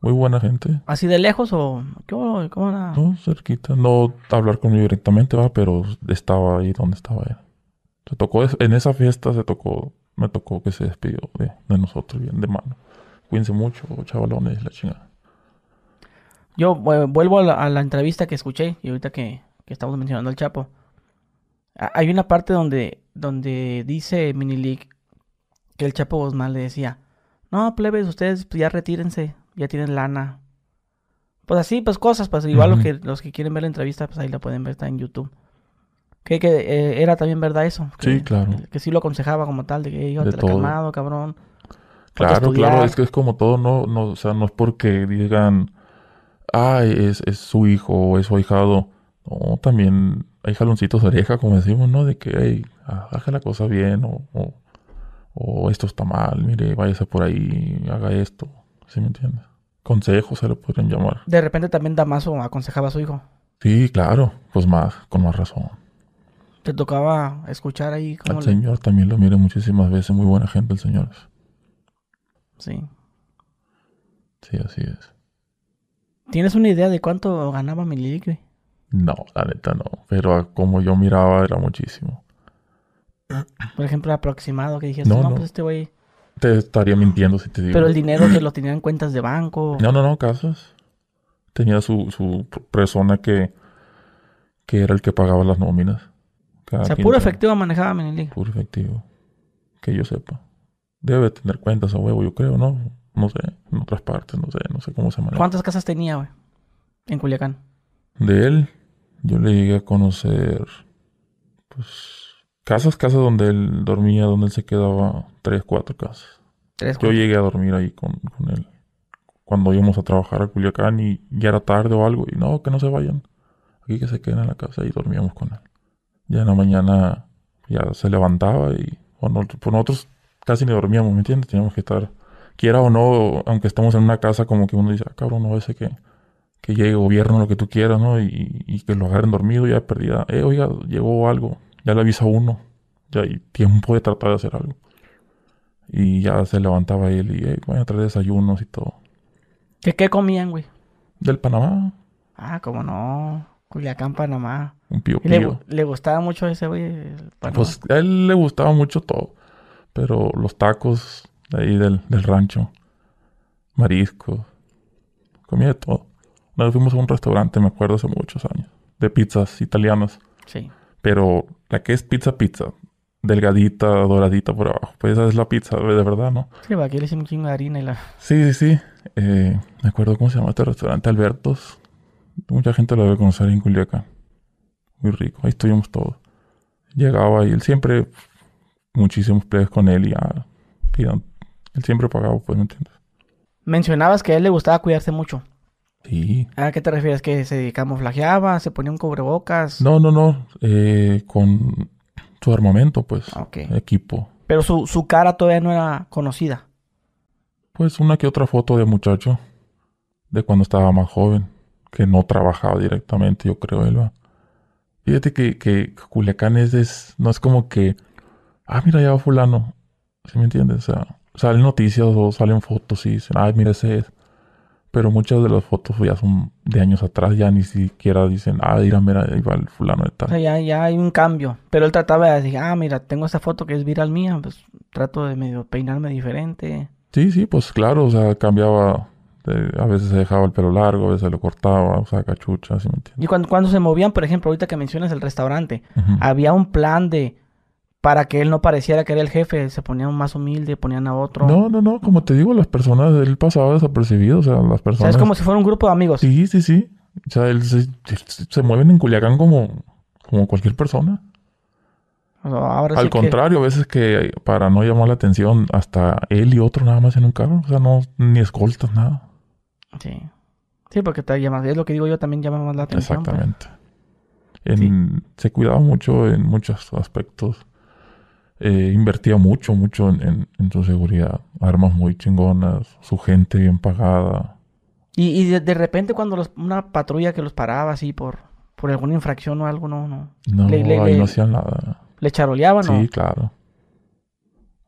Muy buena gente. ¿Así de lejos o cómo, cómo? No, cerquita. No hablar conmigo directamente, va, pero estaba ahí donde estaba él. Se tocó, en esa fiesta se tocó, me tocó que se despidió de, nosotros bien de mano. Cuídense mucho, chavalones, la chingada. Yo vuelvo a la, entrevista que escuché y ahorita que, que estamos mencionando al Chapo. Hay una parte donde, donde dice Minileague que el Chapo Guzmán le decía, no, plebes, ustedes ya retírense, ya tienen lana. Pues así, pues cosas, pues igual los, que, los que quieren ver la entrevista, pues ahí la pueden ver, está en YouTube. Que, que eh, era también verdad eso. sí, claro. Que sí lo aconsejaba como tal, de que iba calmado, cabrón. Claro, claro, es que es como todo, no, no, o sea, no es porque digan, ay, es, es su hijo o es su ahijado. No, también hay jaloncitos de oreja, como decimos, ¿no? De que, hey, haga la cosa bien o, o, esto está mal, mire, váyase por ahí, haga esto. ¿Sí me entiendes? Consejos se le podrían llamar. De repente también Damaso aconsejaba a su hijo. Sí, claro, pues más, con más razón. ¿Te tocaba escuchar ahí? Al señor también lo mire muchísimas veces, muy buena gente el señor. Sí. Sí, así es. ¿Tienes una idea de cuánto ganaba Milique? No, la neta no. Pero como yo miraba era muchísimo. Por ejemplo, aproximado que dijiste, no, no, pues este güey... Te estaría mintiendo si te digo. Pero el dinero que lo tenían en cuentas de banco. No, no, no, casas. Tenía su, su persona que, que era el que pagaba las nóminas. O sea, puro efectivo manejaba Menelik. Puro efectivo. Que yo sepa. Debe tener cuentas a huevo, yo creo, ¿no? No sé, en otras partes, no sé, no sé cómo se maneja. ¿Cuántas casas tenía, güey? En Culiacán. De él, yo le llegué a conocer, pues, casas, casas donde él dormía, donde él se quedaba, tres, cuatro casas. ¿Tres, yo llegué a dormir ahí con, con, él. Cuando íbamos a trabajar a Culiacán y ya era tarde o algo, y no, que no se vayan. Aquí que se queden en la casa y dormíamos con él. Ya en la mañana ya se levantaba y bueno, pues nosotros casi ni dormíamos, ¿me entiendes? Teníamos que estar, quiera o no, aunque estamos en una casa, como que uno dice, ah, cabrón, no, ese que que llegue gobierno, lo que tú quieras, ¿no? Y, que lo agarren dormido ya perdida. Eh, oiga, llegó algo. Ya le avisa uno. Ya hay tiempo de tratar de hacer algo. Y ya se levantaba él y, eh, voy a traer desayunos y todo. ¿Qué, qué comían, güey? Del Panamá. Ah, cómo no. Culiacán, Panamá. Un pío pío. Le, gustaba mucho ese, güey? Pues a él le gustaba mucho todo. Pero los tacos de ahí del, del rancho. Mariscos. Comía de todo. Nos fuimos a un restaurante, me acuerdo, hace muchos años. de pizzas italianas. Sí. Pero la que es pizza, pizza, delgadita, doradita por abajo, pues esa es la pizza de verdad, ¿no? Sí, aquí le hicimos un chingo de harina y la... Sí, sí, sí. Eh, me acuerdo cómo se llama este restaurante, Albertos. Mucha gente lo debe conocer en Culiacán. Muy rico, ahí estuvimos todos. Llegaba y él siempre, muchísimos plebes con él y ya, él siempre pagaba, pues, ¿me entiendes? Mencionabas que a él le gustaba cuidarse mucho. Sí. ¿A qué te refieres? ¿Que se camuflajeaba? ¿Se ponía un cubrebocas? No, no, no. Eh, con su armamento, pues. Ah, ok. Equipo. Pero su, su cara todavía no era conocida. Pues una que otra foto de muchacho. De cuando estaba más joven. Que no trabajaba directamente, yo creo, él va. Fíjate que, que Culiacán es, no es como que, ah, mira, ya va fulano. ¿Sí me entiendes? O sea, salen noticias o salen fotos y dicen, ay, mira, ese es. Pero muchas de las fotos ya son de años atrás, ya ni siquiera dicen, ah, mira, mira, ahí va el fulano de tal. O sea, ya, ya hay un cambio. Pero él trataba de decir, ah, mira, tengo esta foto que es viral mía, pues trato de medio peinarme diferente. Sí, sí, pues claro, o sea, cambiaba a veces se dejaba el pelo largo, a veces lo cortaba, usaba cachucha, ¿sí me entiendes? Y cuando, cuando se movían, por ejemplo, ahorita que mencionas el restaurante, había un plan de para que él no pareciera que era el jefe, se ponían más humilde, ponían a otro. No, no, no, como te digo, las personas, él pasaba desapercibido, o sea, las personas... O sea, es como si fuera un grupo de amigos. Sí, sí, sí. O sea, él se, se, mueven en Culiacán como, como cualquier persona. Al contrario, a veces que para no llamar la atención, hasta él y otro nada más en un carro, o sea, no, ni escoltas, nada. Sí. Sí, porque te llama, es lo que digo yo, también llama más la atención. Pues. Exactamente. Se cuidaba mucho en muchos aspectos. Eh, invertía mucho, mucho en, su seguridad. Armas muy chingonas, su gente bien pagada. Y, de, repente cuando una patrulla que los paraba así por, por alguna infracción o algo, no, no. No, ahí no hacían nada. ¿Le charoleaban o Sí, claro.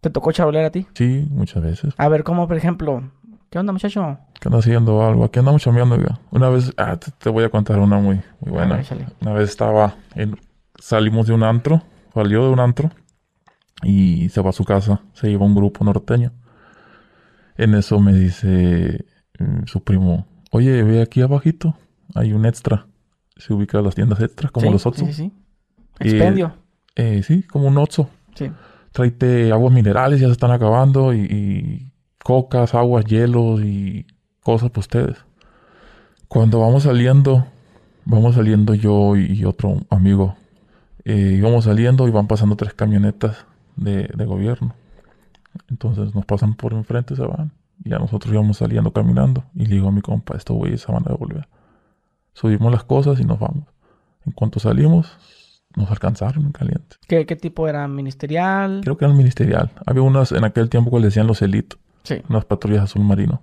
¿Te tocó charolear a ti? Sí, muchas veces. A ver, ¿cómo, por ejemplo, ¿Qué onda, muchacho? ¿Qué anda haciendo algo? Aquí andamos chambeando, Una vez, ah, te, voy a contar una muy, muy buena. una vez estaba, en, salimos de un antro, salió de un antro y se va a su casa. Se lleva un grupo norteño. En eso me dice mm, su primo, oye, ve aquí abajito, hay un extra. Se ubica las tiendas extras, como los otros. Sí, sí, Expendio. Eh, sí, como un Otso. Sí. Tráete aguas minerales, ya se están acabando y cocas, aguas, hielos y cosas para ustedes. Cuando vamos saliendo, vamos saliendo yo y otro amigo. Eh, íbamos saliendo y van pasando tres camionetas de, gobierno. Entonces nos pasan por enfrente, se van. Y a nosotros íbamos saliendo caminando. Y le digo a mi compa, esto güeyes se van a devolver. Subimos las cosas y nos vamos. En cuanto salimos, nos alcanzaron en caliente. ¿Qué, qué tipo era? ¿Ministerial? Creo que era ministerial. Había unas en aquel tiempo que le decían los elitos. Sí. Unas patrullas azul marino.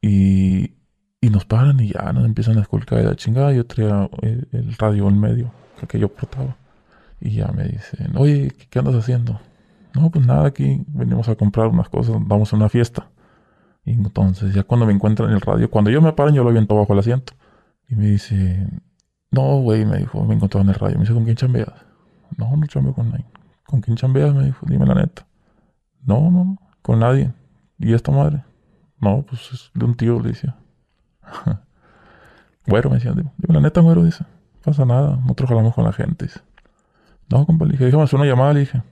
Y, y nos paran y ya nos empiezan a esculcar de la chingada. Yo traía el, radio en medio, que yo portaba. Y ya me dicen, oye, ¿qué, andas haciendo? No, pues nada, aquí venimos a comprar unas cosas, vamos a una fiesta. Y entonces, ya cuando me encuentran en el radio, cuando yo me paran, yo lo aviento bajo el asiento. Y me dice, no, güey, me dijo, me encontraba en el radio. Me dice, ¿con quién chambeas? No, no chambeo con nadie. ¿Con quién chambeas? Me dijo, dime la neta. No, no, con nadie. ¿Y esta madre? No, pues es de un tío, le decía. güero, me decía, dime la neta, güero, dice. Pasa nada, nosotros jalamos con la gente, dice. No, compa, le dije, déjame hacer una llamada, le dije.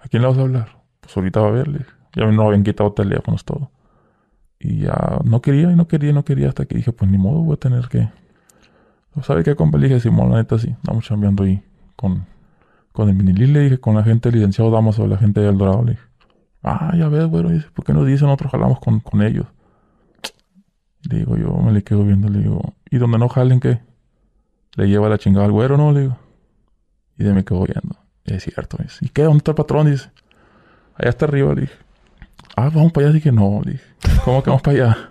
¿A quién le vas a hablar? Pues ahorita va a ver, le dije. Ya no habían quitado teléfonos, todo. Y ya no quería y no quería y no quería hasta que dije, pues ni modo, voy a tener que... ¿Sabe qué, compa? Le dije, Simón, la neta sí, estamos cambiando ahí con, con el vinilil, le dije, con la gente licenciado Damaso, la gente del Dorado, le dije. Ah, ya ves, güero. Dice, ¿por qué no dicen nosotros jalamos con, con ellos? Le digo, yo me le quedo viendo, le digo, ¿y donde no jalen qué? Le lleva la chingada al güero, ¿no? Le digo. Y de me quedo viendo. Es cierto, dice. ¿Y qué? ¿Dónde está el patrón? Dice. Allá está arriba, le dije. Ah, vamos para allá. Dije, no, le dije. ¿Cómo que vamos para allá?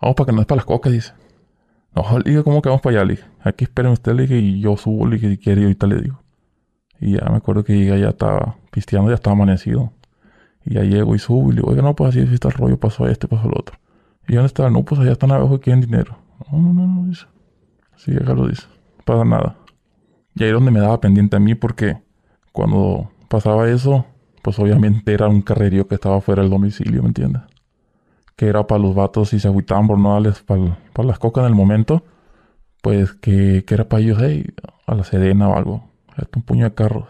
Vamos para que no es para las cocas, dice. No, le dije, ¿cómo que vamos para allá? Le dije, aquí esperen ustedes, le dije, y yo subo, le dije, si quiere, y ahorita le digo. Y ya me acuerdo que llegué allá, estaba pisteando, ya estaba amanecido. Y ya llego y subo y le digo, oiga, no, pues así, está el rollo, pasó este, pasó el otro. ¿Y dónde está? No, pues allá están abajo, quieren dinero. No, no, no, no, dice. Sí, lo dice. No pasa nada. Y ahí es donde me daba pendiente a mí porque cuando pasaba eso, pues obviamente era un carrerío que estaba fuera del domicilio, ¿me entiendes? Que era para los vatos y se agüitaban por no darles para, las cocas en el momento. pues que, que era para ellos, hey, a la Sedena o algo, un puño de carros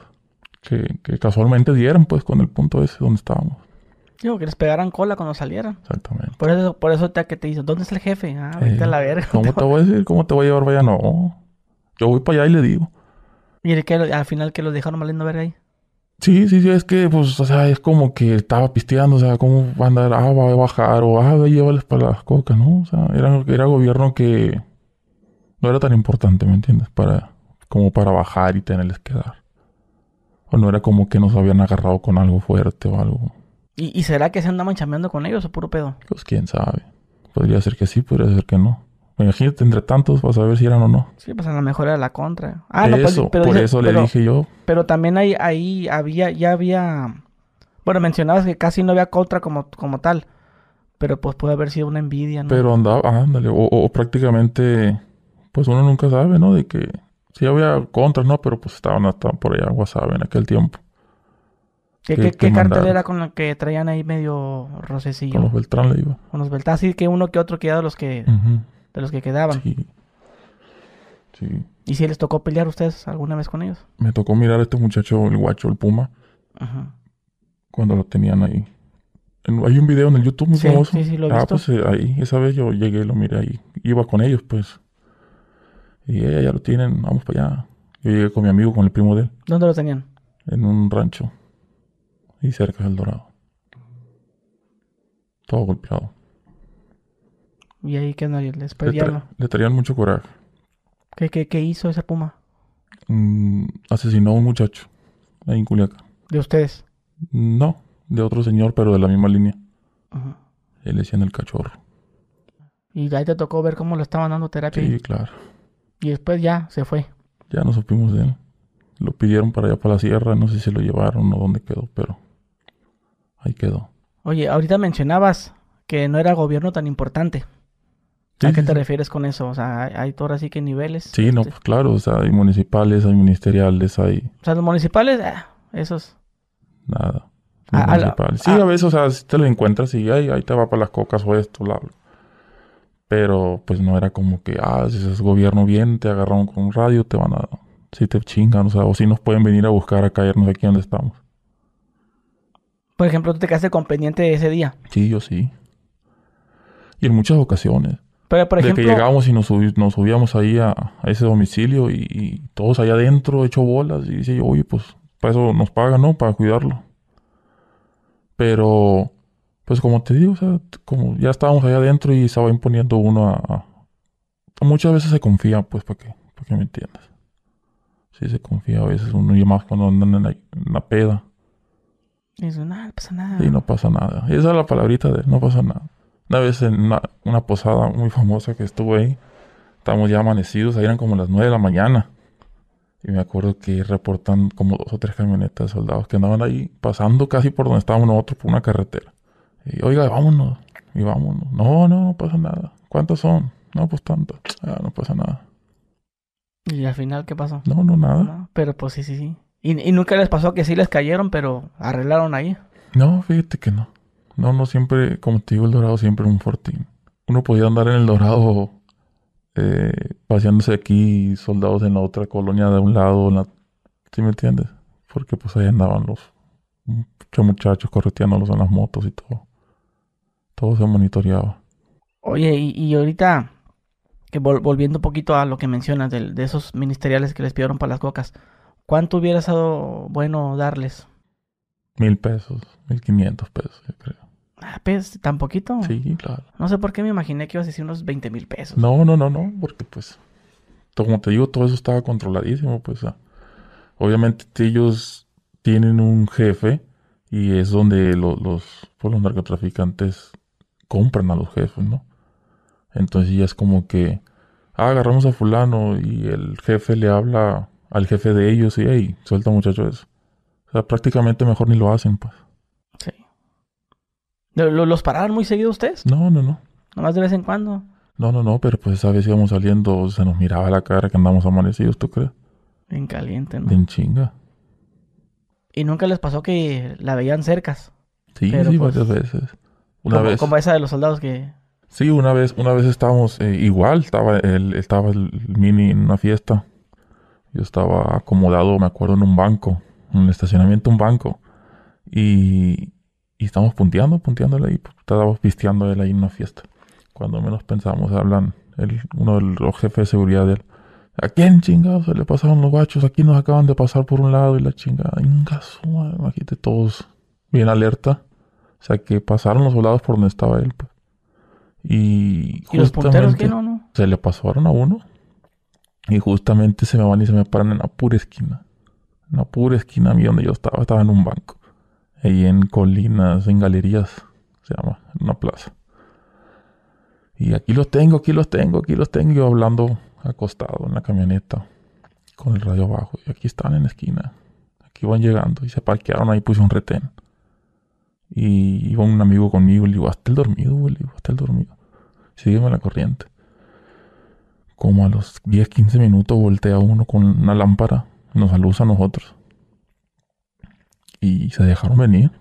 que, que casualmente dieron pues con el punto ese donde estábamos. Digo, que les pegaran cola cuando salieran. Exactamente. Por eso, por eso te, que te dice, ¿dónde está el jefe? Ah, vete a la Eh, verga. ¿Cómo te voy a decir? ¿Cómo te voy a llevar para allá? No. Yo voy para allá y le digo. Y el que al final que los dejaron maliendo verga ahí. Sí, sí, sí, es que, pues, o sea, es como que estaba pisteando, o sea, ¿cómo va a andar? Ah, va a bajar, o ah, va a llevarles para las cocas, ¿no? O sea, era, era gobierno que no era tan importante, ¿me entiendes? Para, como para bajar y tenerles que dar. O no era como que nos habían agarrado con algo fuerte o algo. ¿Y, y será que se andaban chambeando con ellos o puro pedo? Pues quién sabe. Podría ser que sí, podría ser que no. Imagínate entre tantos para saber si eran o no. Sí, pues a lo mejor era la contra. Ah, no, pues, eso, pero por dice- eso pero- le dije yo. Pero también ahí, ahí había, ya había... Bueno, mencionabas que casi no había contra como, como tal. Pero pues puede haber sido una envidia, ¿no? Pero andaba, ándale, o, o- o prácticamente, pues uno nunca sabe, ¿no? De que sí había contras, ¿no? Pero pues estaban hasta por allá, WhatsApp en aquel tiempo, ¿Qué, qué, qué cartel mandaron. era con la que traían ahí medio rocecillo? con los Beltrán le iba. Con los Beltrán. Así que uno que otro quedaba de los que, de los que quedaban. Sí. Sí. ¿Y si les tocó pelear ustedes alguna vez con ellos? Me tocó mirar a este muchacho, el guacho, el Puma, Ajá. cuando lo tenían ahí. En- hay un video en el YouTube muy Sí, famoso. sí, sí, lo he ah, visto. pues eh, ahí, esa vez yo llegué y lo miré ahí. Iba con ellos, pues. Y ella ya lo tienen, vamos para allá. Yo llegué con mi amigo, con el primo de él. ¿Dónde lo tenían? en un rancho y cerca del Dorado. Todo golpeado. Y ahí que no, les Le, tra- le traían mucho coraje. ¿Qué, qué, qué hizo ese puma? Mm, asesinó a un muchacho ahí en Culiacán. De ustedes. No, de otro señor, pero de la misma línea. Ajá. Él le decían el cachorro. Y ahí te tocó ver cómo lo estaban dando terapia. Sí, claro. Y después ya se fue. Ya no supimos de él. Lo pidieron para allá, para la sierra. No sé si lo llevaron o dónde quedó, pero ahí quedó. Oye, ahorita mencionabas que no era gobierno tan importante. ¿A qué sí, te sí. refieres con eso? O sea, hay, hay ahora sí que niveles. Sí, no, Este, pues claro. O sea, hay municipales, hay ministeriales, hay O sea, los municipales, ah, esos. Nada. Ah, a la- Municipal. sí, ah. a veces, o sea, si te lo encuentras y ay, ahí te va para las cocas o esto, bla, bla. Pero, pues no era como que, ah, si es gobierno bien, te agarraron con un radio, te van a, si te chingan, o sea, o si nos pueden venir a buscar a caernos aquí donde estamos. Por ejemplo, tú te quedaste con pendiente ese día. Sí, yo sí. Y en muchas ocasiones. Pero, por de ejemplo, que llegábamos y nos, subi- nos subíamos ahí a, a ese domicilio y, y todos allá adentro hecho bolas. Y dice yo, oye, pues para eso nos pagan, ¿no? Para cuidarlo. Pero, pues como te digo, o sea, como ya estábamos allá adentro y se va imponiendo uno a... a- muchas veces se confía, pues, ¿para qué? ¿Para qué me entiendes? Sí se confía a veces uno y más cuando andan en la, en la peda. dices, "Nah, no pasa nada. Y no pasa nada. Esa es la palabrita de no pasa nada. Una vez en una, una posada muy famosa que estuve ahí, estábamos ya amanecidos, ahí eran como las 9 de la mañana. Y me acuerdo que reportan como dos o tres camionetas de soldados que andaban ahí pasando casi por donde estábamos nosotros, por una carretera. Y oiga, vámonos. Y vámonos. No, no, no pasa nada. ¿Cuántos son? No, pues tantos. Ah, no pasa nada. Y al final, ¿qué pasó? No, no, nada. No, pero pues sí, sí, sí. Y, y nunca les pasó que sí les cayeron, pero arreglaron ahí. No, fíjate que no. No, no siempre, como te digo, el Dorado siempre un fortín. Uno podía andar en el Dorado eh, paseándose aquí, soldados en la otra colonia de un lado, en la... ¿sí me entiendes? Porque pues ahí andaban los muchos muchachos correteándolos en las motos y todo. Todo se monitoreaba. Oye, y, y ahorita, que vol- volviendo un poquito a lo que mencionas del- de, esos ministeriales que les pidieron para las cocas, ¿cuánto hubiera sido bueno darles? Mil pesos, mil quinientos pesos, yo creo. Ah, pues, tan poquito. Sí, claro. No sé por qué me imaginé que ibas a decir unos 20 mil pesos. No, no, no, no, porque pues, como te digo, todo eso estaba controladísimo, pues. ah. Obviamente ellos tienen un jefe y es donde lo- los, pues, los narcotraficantes compran a los jefes, ¿no? Entonces ya es como que, ah, agarramos a fulano y el jefe le habla al jefe de ellos y, hey, suelta muchacho eso. O sea, prácticamente mejor ni lo hacen, pues. Sí. ¿Lo- lo- ¿Los pararon muy seguido ustedes? No, no, no. Nomás de vez en cuando. No, no, no, pero pues esa vez íbamos saliendo, se nos miraba la cara que andamos amanecidos, ¿tú crees? En caliente, ¿no? En chinga. Y nunca les pasó que la veían cercas. Sí, Pero, sí, pues, varias veces. Una como, vez. como esa de los soldados que... Sí, una vez, una vez estábamos eh, igual, estaba el, estaba el mini en una fiesta. Yo estaba acomodado, me acuerdo, en un banco, en el estacionamiento un banco. Y, y estamos punteando, punteándole ahí, estábamos pisteando él ahí en una fiesta. Cuando menos pensamos, hablan el, uno de los jefes de seguridad de él. ¿A quién chingados se le pasaron los bachos? Aquí nos acaban de pasar por un lado y la chingada. Imagínate todos bien alerta. O sea que pasaron los soldados por donde estaba él. Pues. Y, ¿Y los punteros que no, no? Se le pasaron a uno. Y justamente se me van y se me paran en la pura esquina. En la pura esquina a mí donde yo estaba. Estaba en un banco. Ahí en colinas, en galerías. Se llama, en una plaza. Y aquí los tengo, aquí los tengo, aquí los tengo. Yo hablando acostado en la camioneta con el radio abajo. Y aquí están en la esquina. Aquí van llegando y se parquearon ahí, puse un retén. Y iba un amigo conmigo y le digo, hasta el dormido, güey. Le digo, hasta el dormido. Sígueme la corriente. Como a los 10, 15 minutos voltea uno con una lámpara. Nos alusa a nosotros. Y se dejaron venir.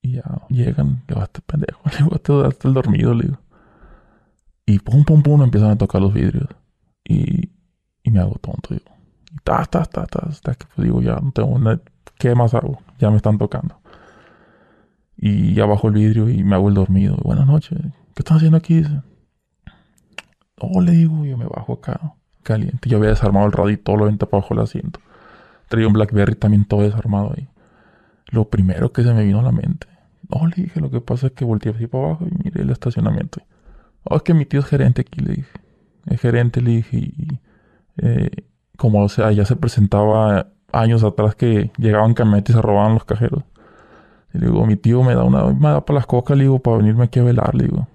Y ya llegan. Le digo, hasta pendejo. Le digo, hasta el dormido, le digo. Y pum, pum, pum, empiezan a tocar los vidrios. Y, y me hago tonto, digo. Y ta, ta, ta, ta, hasta que pues, digo, ya no tengo nada. ¿Qué más hago? Ya me están tocando. Y ya bajo el vidrio y me hago el dormido. Buenas noches. ¿Qué están haciendo aquí? No, le digo, yo me bajo acá, caliente. Yo había desarmado el radio y todo lo vente para abajo del asiento. Traía un Blackberry también todo desarmado ahí. Lo primero que se me vino a la mente. No, le dije, lo que pasa es que volteé así para abajo y miré el estacionamiento. Oh, es que mi tío es gerente aquí, le dije. Es gerente, le dije. Y, eh, como, o sea, ya se presentaba años atrás que llegaban camionetas y se robaban los cajeros. Y le digo, mi tío me da una, me da para las cocas, le digo, para venirme aquí a velar, le digo.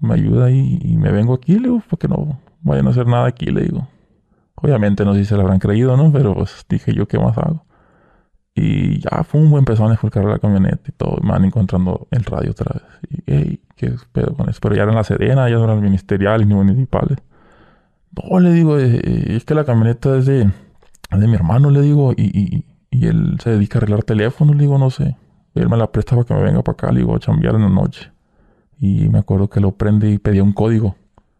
Me ayuda y me vengo aquí, le digo, para que no vayan a hacer nada aquí, le digo. Obviamente no sé si se lo habrán creído, ¿no? Pero pues dije yo, ¿qué más hago? Y ya fue un buen empezó a enfocar la camioneta y todo. me van encontrando el radio otra vez. Y, hey, ¿qué pedo con eso? Pero ya eran la Sedena, ya no eran ministeriales ni municipales. No, le digo, eh, eh, es que la camioneta es de, de mi hermano, le digo, y, y, y, él se dedica a arreglar teléfonos, le digo, no sé. Él me la presta para que me venga para acá, le digo, a chambear en la noche. Y me acuerdo que lo prende y pedía un código.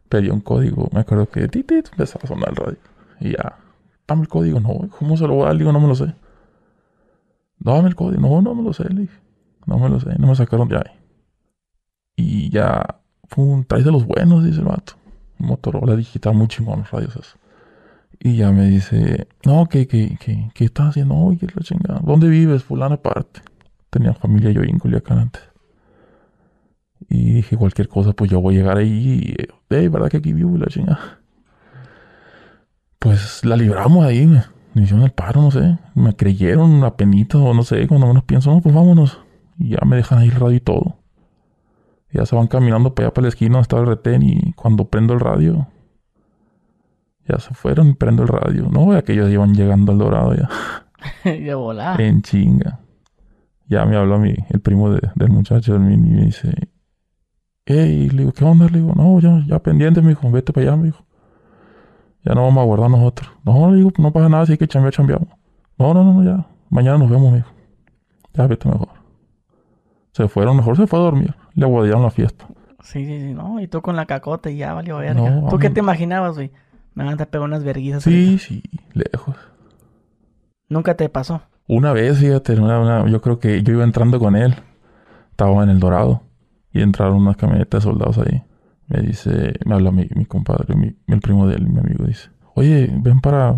Pedía un código. Me acuerdo que titit, empezaba a sonar el radio. Y ya, dame el código. No, ¿cómo se lo voy a dar? Le digo, no me lo sé. Dame el código. No, no me lo sé, le dije. No me lo sé. No me sacaron de ahí. Y ya, pum, traes de los buenos, dice el vato. Motorola digital, muy chingón los radios eso. Y ya me dice, no, ¿qué, qué, qué, qué estás haciendo? Oye, la chingada. ¿Dónde vives? Fulana parte. Tenía familia yo en Culiacán antes. Y dije, cualquier cosa, pues yo voy a llegar ahí y, hey, ¿verdad que aquí vivo la chingada? Pues la libramos ahí, me, me hicieron el paro, no sé. Me creyeron una penita o no sé, cuando menos pienso, no, pues vámonos. Y ya me dejan ahí el radio y todo. Ya se van caminando para allá para la esquina donde estaba el retén y cuando prendo el radio, ya se fueron y prendo el radio. No, ya que ellos iban llegando al dorado ya. de volar. En chinga. Ya me habló mí, el primo del muchacho del mini, y me dice, hey, le digo, ¿qué onda? Le digo, no, ya, ya pendiente, me dijo, vete para allá, me dijo. Ya no vamos a guardar nosotros. No, le digo, no pasa nada, así que chambear, chambeamos. No, no, no, ya. Mañana nos vemos, me dijo. Ya vete mejor. Se fueron, mejor se fue a dormir. Le aguadillaron la fiesta. Sí, sí, sí, no. Y tú con la cacota y ya valió verga. ¿Tú qué te imaginabas, güey? Me van a pegar unas verguizas. Sí, sí, lejos. ¿Nunca te pasó? Una vez, fíjate, una, yo creo que yo iba entrando con él. Estaba en el Dorado. Y entraron unas camionetas de soldados ahí. Me dice, me habla mi, compadre, mi, el primo de él, mi amigo, dice, oye, ven para,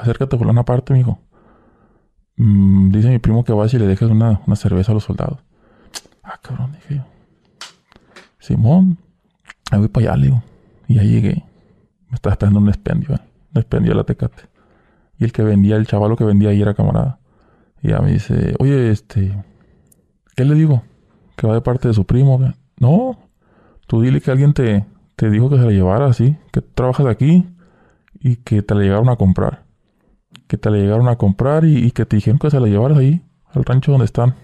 acércate por una parte, mijo. Mm, dice mi primo que vas y le dejas una, una cerveza a los soldados. Ah, cabrón, dije. Simón, me voy para allá, le digo. Y ya llegué. Me estaba esperando un expendio, ¿eh? un expendio de la tecate. Y el que vendía, el chavalo que vendía ahí era camarada. Y ya me dice, oye, este, ¿qué le digo? Que va de parte de su primo. No, tú dile que alguien te, te dijo que se la llevara así, que trabajas aquí y que te la llegaron a comprar. Que te la llegaron a comprar y, que te dijeron que se la llevaras ahí, al rancho donde están.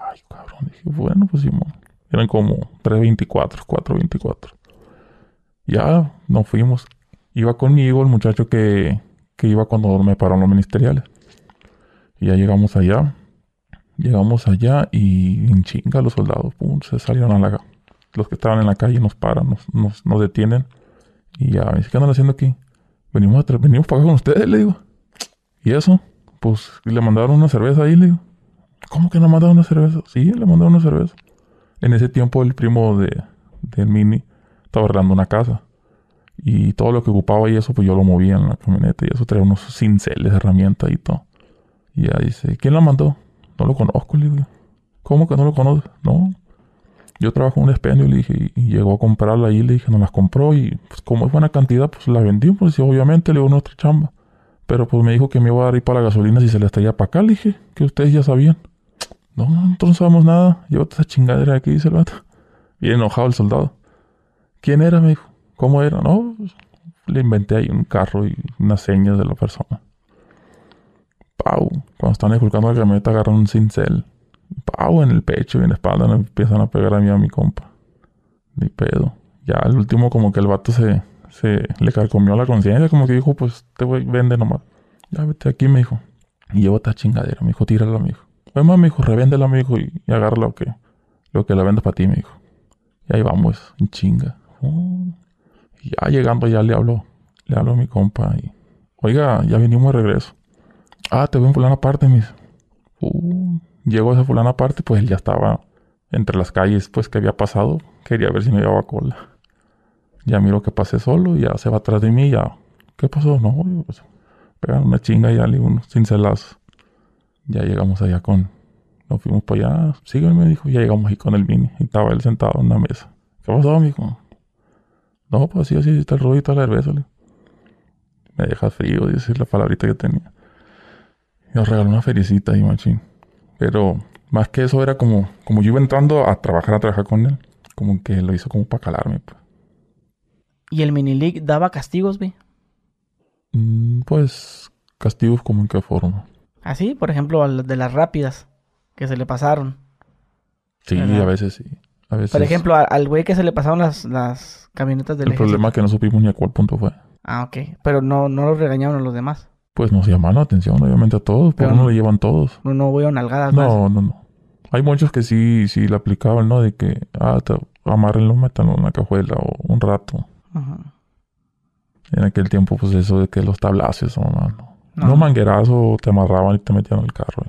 Ay, cabrón, dije, bueno, pues. Eran como 3.24, 4.24. Ya nos fuimos. Iba conmigo el muchacho que, que iba cuando me pararon los ministeriales. Y ya llegamos allá. Llegamos allá y en chinga los soldados, pum, se salieron a la, los que estaban en la calle nos paran, nos, nos, detienen. Y ya ¿qué andan haciendo aquí? Venimos, a venimos para acá con ustedes, le digo. ¿Y eso? Pues le mandaron una cerveza ahí, le digo. ¿Cómo que no mandaron una cerveza? Sí, le mandaron una cerveza. En ese tiempo el primo de, del Mini estaba arreglando una casa. Y todo lo que ocupaba y eso, pues yo lo movía en la camioneta. Y eso traía unos cinceles, herramientas y todo. Y ya dice, ¿quién la mandó? No lo conozco, le digo. ¿Cómo que no lo conoces? No. Yo trabajo en un expendio, le dije, y llegó a comprarla ahí, le dije, no las compró. Y pues como es buena cantidad, pues la vendí, pues obviamente le dio nuestra chamba. Pero pues me dijo que me iba a dar ahí para la gasolina si se le estaría para acá, le dije, que ustedes ya sabían. No, nosotros no sabemos nada. Llévate esa chingadera de aquí, dice el vato. Bien enojado el soldado. ¿Quién era? Me dijo. ¿Cómo era? No, pues, le inventé ahí un carro y unas señas de la persona. Pau. Cuando están esculcando la camioneta agarran un cincel. Pau en el pecho y en la espalda me empiezan a pegar a mí a mi compa. Ni pedo. Ya al último como que el vato se, se le carcomió la conciencia, como que dijo, pues te voy, vende nomás. Ya vete aquí, me dijo. Y llevo esta chingadera, me dijo, tírala, me dijo. Bueno, me dijo, revéndela, me dijo, y, y agarra lo que, lo que la venda para ti, me dijo. Y ahí vamos, chinga. Oh. Ya llegando, ya le hablo, le hablo a mi compa y, oiga, ya venimos de regreso. Ah, te veo en fulana aparte, mis. Uh, llegó a esa fulana aparte, pues él ya estaba entre las calles, pues que había pasado. Quería ver si me llevaba cola. Ya miro que pasé solo, y ya se va atrás de mí, ya. ¿Qué pasó? No, pues, pegan una chinga y ya le unos cincelazos. Ya llegamos allá con. Nos fuimos para allá. Sígueme, me dijo. Ya llegamos ahí con el mini. Y estaba él sentado en una mesa. ¿Qué pasó, amigo? No, pues así, así está el ruido la cerveza. Me deja frío decir la palabrita que tenía. Y nos regaló una felicita ahí, machín. Pero más que eso era como, como yo iba entrando a trabajar, a trabajar con él. Como que lo hizo como para calarme, pues. ¿Y el mini league daba castigos, vi? Mm, pues, castigos como en qué forma. Así, por ejemplo, de las rápidas que se le pasaron. Sí, a veces sí. A veces... Por ejemplo, al güey que se le pasaron las, las camionetas del El problema es que no supimos ni a cuál punto fue. Ah, ok. Pero no, no lo regañaron a los demás. Pues nos llamaron la atención, obviamente, a todos. Pero no le llevan todos. No, no voy a nalgadas No, no, no. Hay muchos que sí, sí le aplicaban, ¿no? De que, ah, te amarrenlo, métanlo en la cajuela o un rato. Ajá. En aquel tiempo, pues eso de que los tablazos, no, no. No, manguerazo, te amarraban y te metían el carro.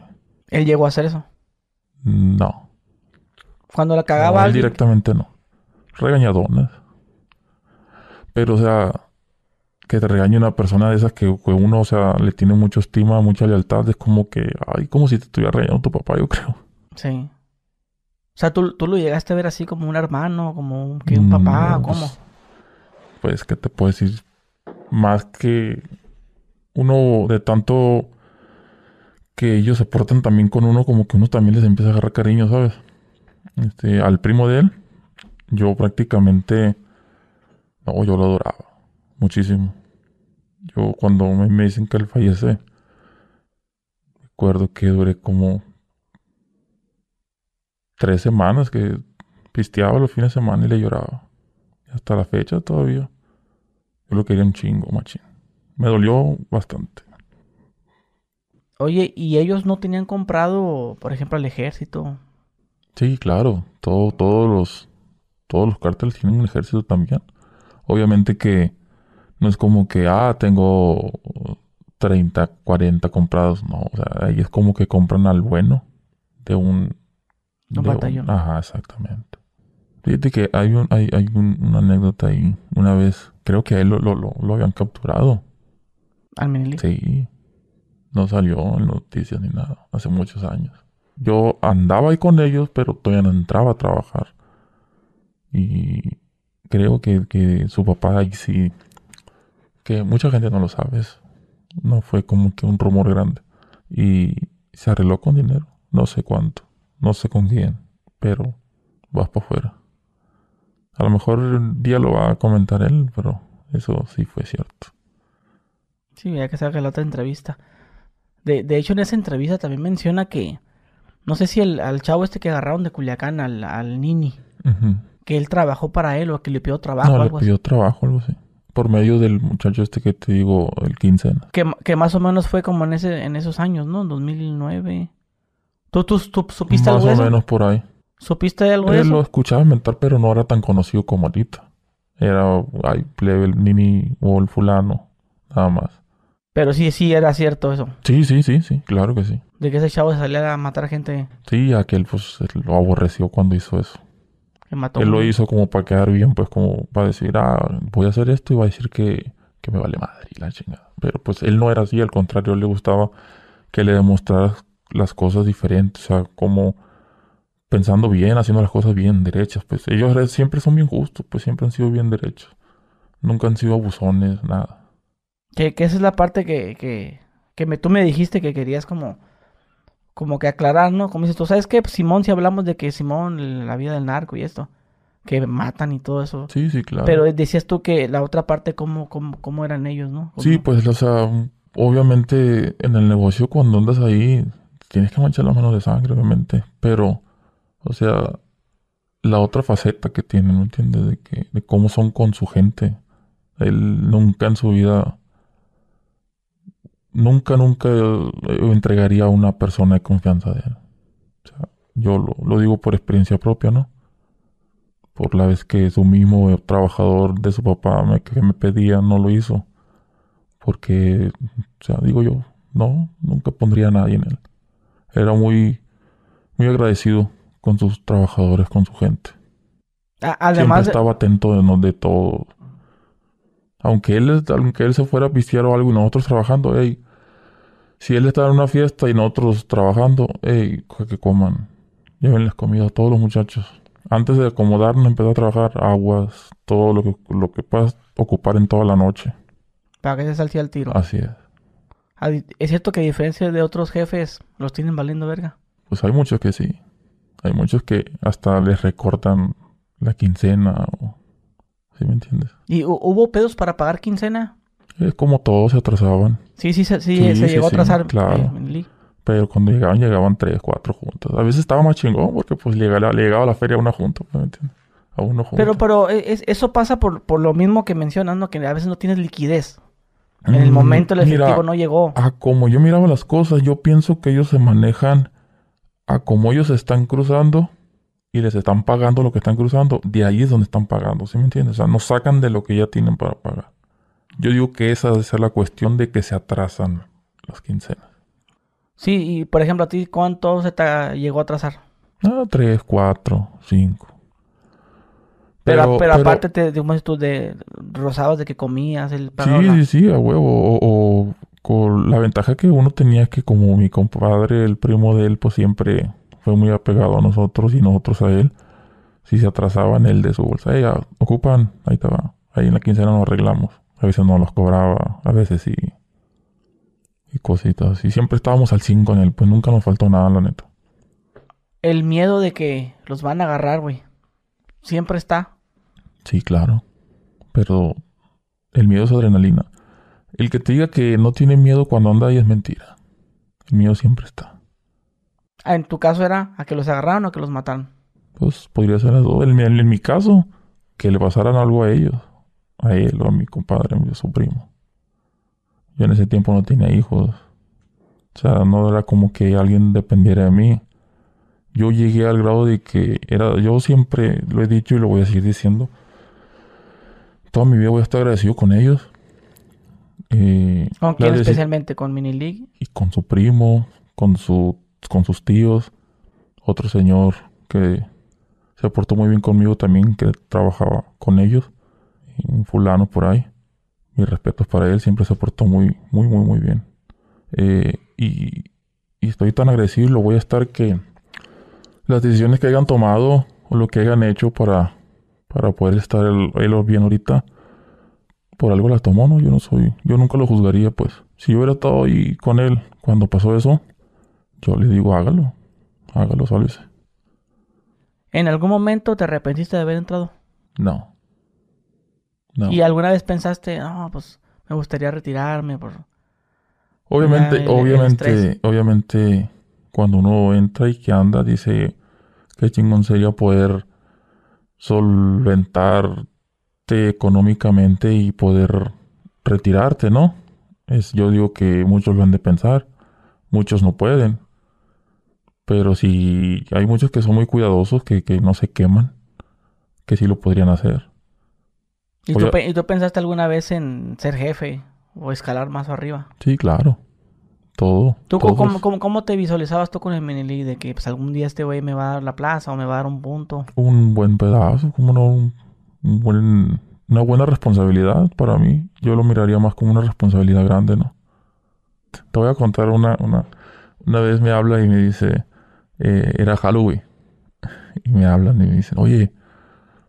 ¿Él llegó a hacer eso? No. Cuando la cagaba. él directamente no. Regañadones. Pero, o sea, que te regañe una persona de esas que, uno, o sea, le tiene mucha estima, mucha lealtad, es como que, ay, como si te estuviera regañando tu papá, yo creo. Sí. O sea, ¿tú, lo llegaste a ver así como un hermano, como un, que un papá, ¿cómo? Pues, pues, ¿qué te puedo decir? Más que uno de tanto que ellos se portan también con uno, como que uno también les empieza a agarrar cariño, ¿sabes? Este, al primo de él, yo prácticamente, no, yo lo adoraba muchísimo. Yo cuando me, dicen que él fallece, recuerdo que duré como tres semanas que pisteaba los fines de semana y le lloraba. hasta la fecha todavía. Yo lo quería un chingo, machín. Me dolió bastante. Oye, ¿y ellos no tenían comprado, por ejemplo, al ejército? Sí, claro. Todo, todos los todos los cárteles tienen un ejército también. Obviamente que no es como que, ah, tengo 30, 40 comprados. No, o sea, ahí es como que compran al bueno de un... Un batallón. ajá, exactamente. Fíjate que hay, un, hay, hay una anécdota ahí. Una vez, creo que a él lo, lo, lo, habían capturado. ¿Al Menelí? Sí. No salió en noticias ni nada. Hace muchos años. Yo andaba ahí con ellos, pero todavía no entraba a trabajar. Y creo que, que su papá ahí sí que mucha gente no lo sabe. No fue como que un rumor grande. Y se arregló con dinero. No sé cuánto. No sé con quién. Pero vas para afuera. A lo mejor un día lo va a comentar él, pero eso sí fue cierto. Sí, ya que salga la otra entrevista. De, de hecho, en esa entrevista también menciona que. No sé si el, al chavo este que agarraron de Culiacán, al, al Nini. Que él trabajó para él o que le pidió trabajo. No, le pidió trabajo, algo así por medio del muchacho este que te digo, el 15. Que, que más o menos fue como en ese en esos años, ¿no? 2009. ¿Tú, tú, tú supiste más algo Más o menos por ahí. ¿Supiste algo de Él eso? lo escuchaba mentar, pero no era tan conocido como ahorita. Era, ay, plebe, el nini o el fulano, nada más. Pero sí, sí, era cierto eso. Sí, sí, sí, sí, claro que sí. De que ese chavo salía a matar gente Sí, aquel pues lo aborreció cuando hizo eso. Que mató. Él lo hizo como para quedar bien, pues como para decir, ah, voy a hacer esto y va a decir que, que me vale madre y la chingada. Pero pues él no era así, al contrario, le gustaba que le demostraras las cosas diferentes, o sea, como pensando bien, haciendo las cosas bien derechas. Pues ellos re- siempre son bien justos, pues siempre han sido bien derechos. Nunca han sido abusones, nada. Que, que esa es la parte que, que, que me, tú me dijiste que querías como, como que aclarar, ¿no? Como dices tú, ¿sabes qué? Pues Simón, si hablamos de que Simón, la vida del narco y esto, que matan y todo eso. Sí, sí, claro. Pero decías tú que la otra parte, ¿cómo, cómo, cómo eran ellos, no? Sí, pues, o sea, obviamente en el negocio cuando andas ahí tienes que manchar las manos de sangre, obviamente. Pero, o sea, la otra faceta que tienen, ¿no entiendes? De, que, de cómo son con su gente. Él nunca en su vida, nunca, nunca eh, entregaría a una persona de confianza de él. O sea, yo lo, lo digo por experiencia propia, ¿no? Por la vez que su mismo trabajador de su papá me, que me pedía, no lo hizo. Porque, o sea, digo yo, no, nunca pondría a nadie en él. Era muy, muy agradecido con sus trabajadores, con su gente. Además, Siempre estaba atento de, no- de todo. Aunque él, aunque él se fuera a pistear o algo y nosotros trabajando, hey, si él estaba en una fiesta y nosotros trabajando, hey, que coman. Llévenles comida a todos los muchachos. Antes de acomodarnos, empezó a trabajar aguas, todo lo que, lo que puedas ocupar en toda la noche. para que se salía al tiro. Así es. A di- Es cierto que a diferencia de otros jefes, los tienen valiendo verga. Pues hay muchos que sí. Hay muchos que hasta les recortan la quincena. O, ¿Sí me entiendes? ¿Y hu- hubo pedos para pagar quincena? Es como todos se atrasaban. Sí, sí, se- sí, Sí, se sí, llegó a atrasar. claro. eh. Pero cuando llegaban, llegaban tres, cuatro juntos. A veces estaba más chingón porque pues llegaba, le llegaba a la feria a una junta. ¿me entiendes? A uno junto. Pero, pero e- es- eso pasa por, por lo mismo que mencionas, ¿no? Que a veces no tienes liquidez. En el Mm, momento el mira, efectivo no llegó. A como yo miraba las cosas, yo pienso que ellos se manejan a como ellos están cruzando y les están pagando lo que están cruzando. De ahí es donde están pagando, ¿sí me entiendes? O sea, no sacan de lo que ya tienen para pagar. Yo digo que esa debe ser la cuestión de que se atrasan las quincenas. Sí, y por ejemplo, a ti, ¿cuánto se te llegó a atrasar? Ah, tres, cuatro, cinco. Pero, pero, aparte, te, dices tú, de rosados de que comías, el pagaba Sí, sí, sí, a huevo. O, o con la ventaja que uno tenía es que como mi compadre, el primo de él, pues siempre fue muy apegado a nosotros y nosotros a él. Si se atrasaban él de su bolsa, "Ey, ya, ocupan, ahí va. Ahí en la quincena nos arreglamos. A veces no los cobraba, a veces sí. Y cositas. Y siempre estábamos al 5 en él, pues nunca nos faltó nada, la neta. El miedo de que los van a agarrar, güey. Siempre está. Sí, claro. Pero el miedo es adrenalina. El que te diga que no tiene miedo cuando anda ahí es mentira. El miedo siempre está. Ah, En tu caso era a que los agarraron o a que los mataron. Pues podría ser las dos. En, mi- en mi caso, que le pasaran algo a ellos. A él o a mi compadre, a mi- a su primo. Yo en ese tiempo no tenía hijos. O sea, no era como que alguien dependiera de mí. Yo llegué al grado de que era, yo siempre lo he dicho y lo voy a seguir diciendo. Toda mi vida voy a estar agradecido con ellos. Eh, ¿Con quién especialmente? ¿Con Mini League? y con su primo, con su, con sus tíos, otro señor que se portó muy bien conmigo también, que trabajaba con ellos, un fulano por ahí. Mis respetos para él, siempre se portó muy, muy, muy, muy bien. Eh, y, y estoy tan agradecido lo voy a estar que las decisiones que hayan tomado o lo que hayan hecho para, para poder estar él bien ahorita, por algo las tomó, ¿no? Yo no soy, yo nunca lo juzgaría, pues. Si yo hubiera estado ahí con él cuando pasó eso, yo le digo, hágalo, hágalo, sálvese. ¿En algún momento te arrepentiste de haber entrado? No. No. ¿Y alguna vez pensaste, no, pues me gustaría retirarme por... Obviamente, el- obviamente, obviamente, cuando uno entra y que anda, dice qué chingón sería poder solventarte económicamente y poder retirarte, ¿no? Es, yo digo que muchos lo han de pensar, muchos no pueden. Pero si hay muchos que son muy cuidadosos, que, que no se queman, que sí lo podrían hacer. ¿Y tú, ¿Y tú, pensaste alguna vez en ser jefe o escalar más arriba? Sí, claro. Todo. ¿Tú cómo, cómo, cómo, te visualizabas tú con el Menelí? De que pues, algún día este güey me va a dar la plaza o me va a dar un punto. Un buen pedazo, como no, un, buen, una buena responsabilidad para mí. Yo lo miraría más como una responsabilidad grande, ¿no? Te voy a contar una, una, una vez me habla y me dice, eh, era Halloween. Y me hablan y me dicen, oye,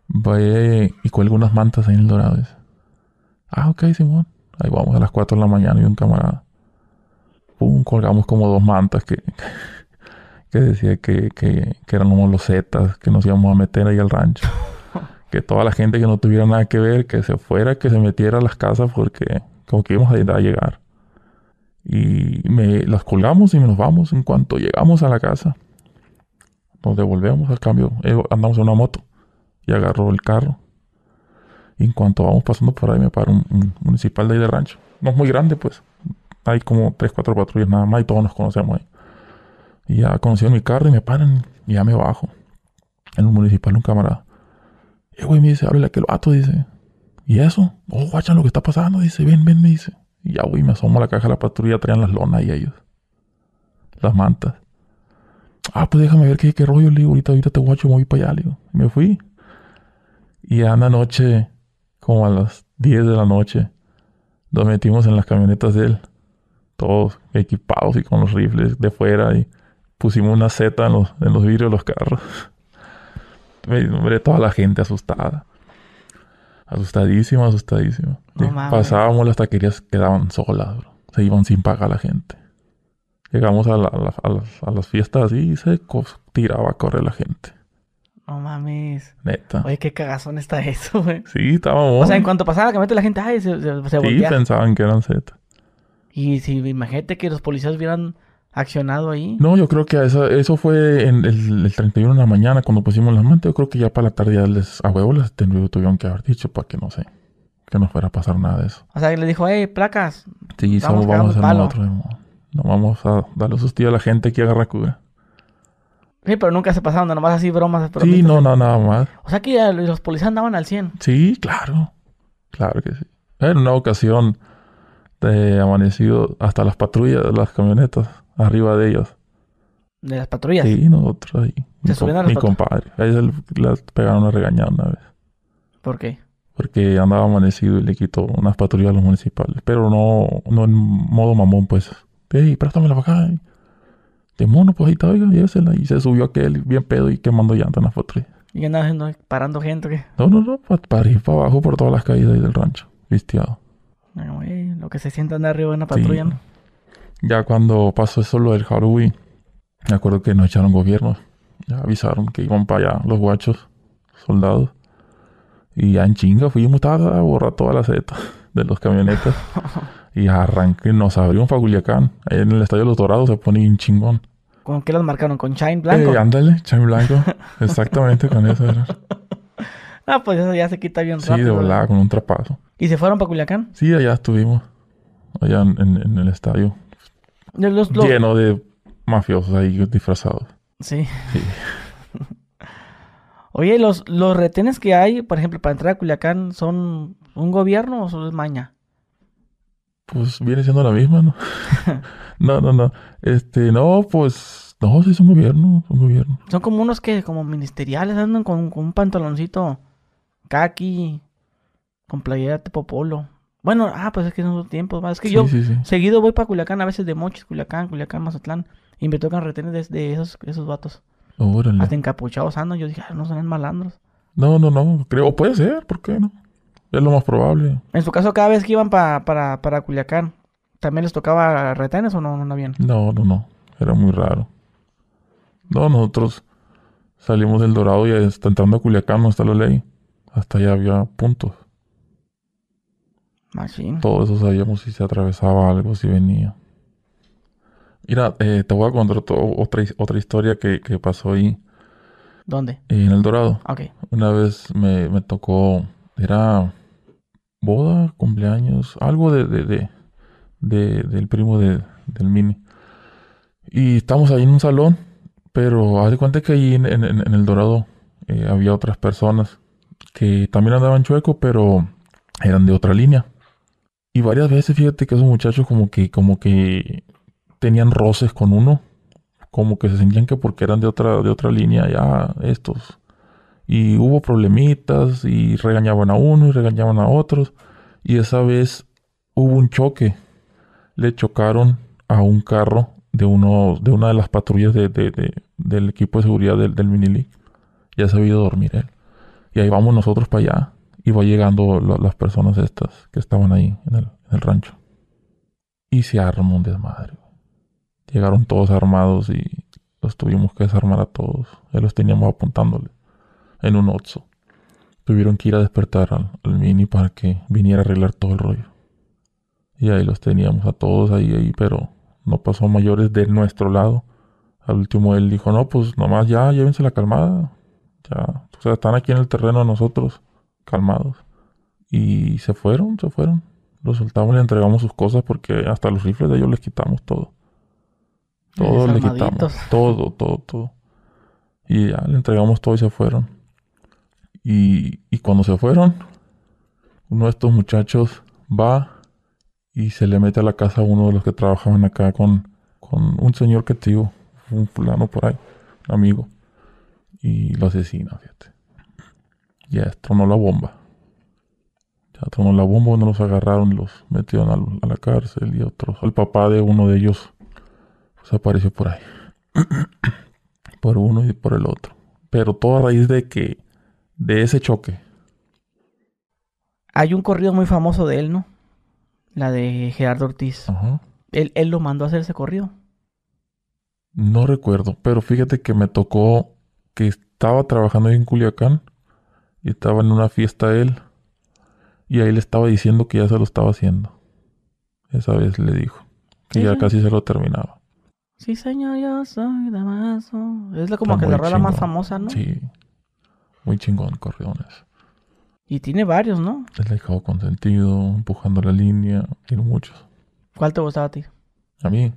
vaya y cuelga unas mantas ahí en el Dorado. ah, ok, Simón. Ahí vamos a las 4 de la mañana y un camarada. Pum, colgamos como dos mantas que, que decía que, que, que éramos los zetas, que nos íbamos a meter ahí al rancho. que toda la gente que no tuviera nada que ver, que se fuera, que se metiera a las casas porque como que íbamos a, a llegar. Y me las colgamos y nos vamos en cuanto llegamos a la casa. Nos devolvemos al cambio. Eh, andamos en una moto y agarró el carro. Y en cuanto vamos pasando por ahí, me para un, municipal de ahí de rancho. No es muy grande, pues. Hay como tres, cuatro patrullas nada más y todos nos conocemos ahí. Y ya conocieron mi carro y me paran y ya me bajo. En un municipal, un camarada. Y güey me dice, háblale a aquel vato, dice. ¿Y eso? Oh, guachan lo que está pasando, dice. Ven, ven, me dice. Y ya, güey, me asomo a la caja de la patrulla, traían las lonas y ellos. Las mantas. Ah, pues déjame ver qué, qué rollo, le digo. Ahorita, ahorita te guacho, me voy para allá, le digo. Me fui. Y a la noche, como a las 10 de la noche, nos metimos en las camionetas de él, todos equipados y con los rifles de fuera y pusimos una seta en los, en los vidrios de los carros. Me toda la gente asustada. Asustadísima, asustadísima. Pasábamos hasta que quedaban solas, bro. Se iban sin pagar la gente. Llegamos a, a las fiestas y se tiraba a correr la gente. No mames. Neta. Oye, qué cagazón está eso, güey. Sí, estábamos. O sea, en cuanto pasaba la camioneta, la gente, ay, se, se, se Sí, pensaban que eran Z. Y si, imagínate que los policías hubieran accionado ahí. No, yo creo que eso, eso fue en el, el 31 de la mañana cuando pusimos las mantas. Yo creo que ya para la tarde ya les, a huevo les tuvieron que haber dicho para que no sé, que no fuera a pasar nada de eso. O sea, que le dijo, hey, placas. Sí, vamos, vamos a hacer nosotros. No vamos a darle sustillo a la gente que agarra cura. Sí, pero nunca se pasaron, nomás así bromas. Sí, no, no, nada más. O sea que los policías andaban al 100. Sí, claro. Claro que sí. En una ocasión de amanecido hasta las patrullas de las camionetas arriba de ellas. ¿De las patrullas? Sí, nosotros ahí. ¿Se mi subieron a Mi compadre. Ahí se le pegaron una regañada una vez. ¿Por qué? Porque andaba amanecido y le quitó unas patrullas a los municipales. Pero no, no en modo mamón, pues. Ey, préstamela para acá de mono, pues ahí está, oiga, Y se subió aquel bien pedo y quemando llantas en la foto. ¿Y qué andaba haciendo? ¿Parando gente o qué? No, no, no, para, para ir para abajo por todas las caídas ahí del rancho, vistiado. Bueno, güey, lo que se sientan de arriba en la patrulla, ¿no? Ya cuando pasó eso lo del Halloween, me acuerdo que nos echaron gobierno. Ya avisaron que iban para allá los guachos, soldados. Y ya en chinga fuimos a borrar toda la seta de los camionetas. Y arranqué, nos abrimos para Culiacán. Ahí en el Estadio de los Dorados se pone un chingón. ¿Con qué las marcaron? ¿Con Shine Blanco? Eh, ándale, Shine Blanco. Exactamente con eso era. Ah, pues eso ya se quita bien rápido. Sí, de volada, con un trapazo. ¿Y se fueron para Culiacán? Sí, allá estuvimos. Allá en, el estadio. Lleno de mafiosos ahí disfrazados. Sí. sí. Oye, los, los retenes que hay, por ejemplo, para entrar a Culiacán, ¿son un gobierno o son maña? Pues viene siendo la misma, ¿no? no, no, no. Este, no, pues, no, sí son gobierno, son gobierno. Son como unos que, como ministeriales, andan con, un pantaloncito kaki, con playera tipo polo. Bueno, ah, pues es que son tiempos, es que yo seguido voy para Culiacán, a veces de Mochis, Culiacán, Culiacán, Mazatlán, y me tocan retener de, esos, esos vatos. Órale. Hasta encapuchados andan, yo dije, ah, no son malandros. No, no, no, creo, puede ser, ¿por qué no? Es lo más probable. En su caso, cada vez que iban para, para Culiacán, ¿también les tocaba retenes o no, no habían? No, no, no. Era muy raro. No, nosotros salimos del Dorado y entrando a Culiacán no está la ley. Hasta allá había puntos. Machine. Todo eso sabíamos si se atravesaba algo, si venía. Mira, eh, te voy a contar otra, otra historia que, que, pasó ahí. ¿Dónde? En el Dorado. Ok. Una vez me, me tocó era boda, cumpleaños, algo de, de, de, del primo de, del mini. Y estamos ahí en un salón, Pero haz de cuenta que ahí en, el Dorado eh, había otras personas que también andaban chueco, pero eran de otra línea. Y varias veces, fíjate que esos muchachos como que, como que tenían roces con uno. Como que se sentían que porque eran de otra, de otra línea, ya estos. Y hubo problemitas y regañaban a uno y regañaban a otros. Y esa vez hubo un choque. Le chocaron a un carro de uno de una de las patrullas de, del equipo de seguridad del, del Minili. Ya se había ido dormir él. Y ahí vamos nosotros para allá. Y va llegando las personas estas que estaban ahí en el, rancho. Y se armó un desmadre. Llegaron todos armados y los tuvimos que desarmar a todos. Ya los teníamos apuntándole en un ocho. Tuvieron que ir a despertar al, mini para que viniera a arreglar todo el rollo. Y ahí los teníamos a todos ahí, ahí, pero no pasó mayores de nuestro lado. Al último él dijo, no, pues nomás ya, llévense la calmada. Ya, o sea, están aquí en el terreno nosotros, calmados. Y se fueron, se fueron. Los soltamos y le entregamos sus cosas porque hasta los rifles de ellos les quitamos todo. Todo le quitamos. Todo, todo, todo. Y ya le entregamos todo y se fueron. Y, cuando se fueron, uno de estos muchachos va y se le mete a la casa a uno de los que trabajaban acá con, con un señor que tío, un fulano por ahí, un amigo. Y lo asesina, fíjate. Ya tronó la bomba. Ya tronó la bomba, uno los agarraron los metieron a, la cárcel y otros. El papá de uno de ellos pues apareció por ahí. por uno y por el otro. Pero todo a raíz de que de ese choque. Hay un corrido muy famoso de él, ¿no? La de Gerardo Ortiz. Ajá. Él, él lo mandó a hacer ese corrido. No recuerdo, pero fíjate que me tocó que estaba trabajando en Culiacán y estaba en una fiesta él y ahí le estaba diciendo que ya se lo estaba haciendo. Esa vez le dijo que ya casi se lo terminaba. Sí, señor, yo soy Damaso. Es como que la rueda más famosa, ¿no? Sí. Muy chingón, corredones. Y tiene varios, ¿no? El dejado consentido, empujando la línea, tiene muchos. ¿Cuál te gustaba a ti? A mí.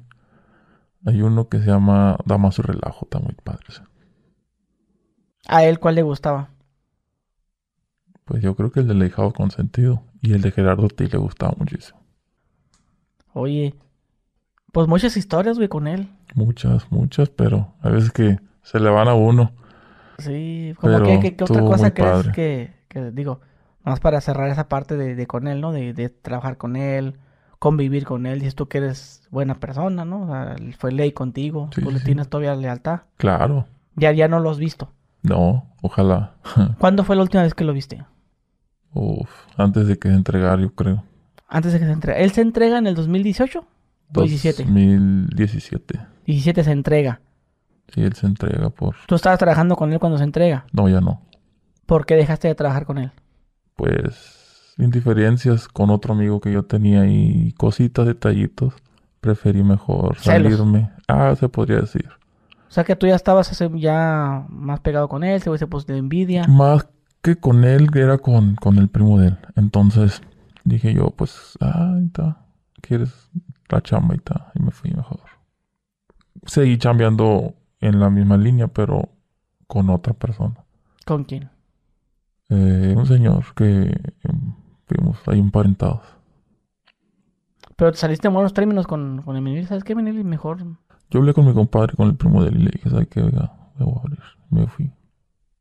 Hay uno que se llama Damaso y Relajo, está muy padre. ¿A él cuál le gustaba? Pues yo creo que el de Dejado Consentido y el de Gerardo Ortiz le gustaba muchísimo. Oye, pues muchas historias, güey, con él. Muchas, muchas, pero a veces que se le van a uno. Sí, como que, otra cosa crees que, que, digo, más para cerrar esa parte de, con él, ¿no? De, trabajar con él, convivir con él, dices tú que eres buena persona, ¿no? O sea, fue ley contigo, tú le tienes todavía lealtad. Claro. Ya, ya no lo has visto. No, ojalá. ¿Cuándo fue la última vez que lo viste? Uf, antes de que se entregara, yo creo. Antes de que se entregue. ¿Él se entrega en el 2018? 2017. 2017. 17 se entrega. Sí, él se entrega por... ¿Tú estabas trabajando con él cuando se entrega? No, ya no. ¿Por qué dejaste de trabajar con él? Pues indiferencias con otro amigo que yo tenía y cositas, detallitos. Preferí mejor salirme. Ah, se podría decir. O sea que tú ya estabas ya más pegado con él, se hubiese puesto de envidia. Más que con él, era con, con el primo de él. Entonces dije yo, pues, ah, está. ¿Quieres la chamba y tal? Y me fui mejor. Seguí chambeando en la misma línea, pero con otra persona. ¿Con quién? Eh, un señor que fuimos ahí emparentados. Pero te saliste en buenos términos con, con Emilio. ¿Sabes qué, Emilio? Mejor. Yo hablé con mi compadre, con el primo de él, y le dije, ¿sabes qué? Oiga, me voy a abrir. Me fui.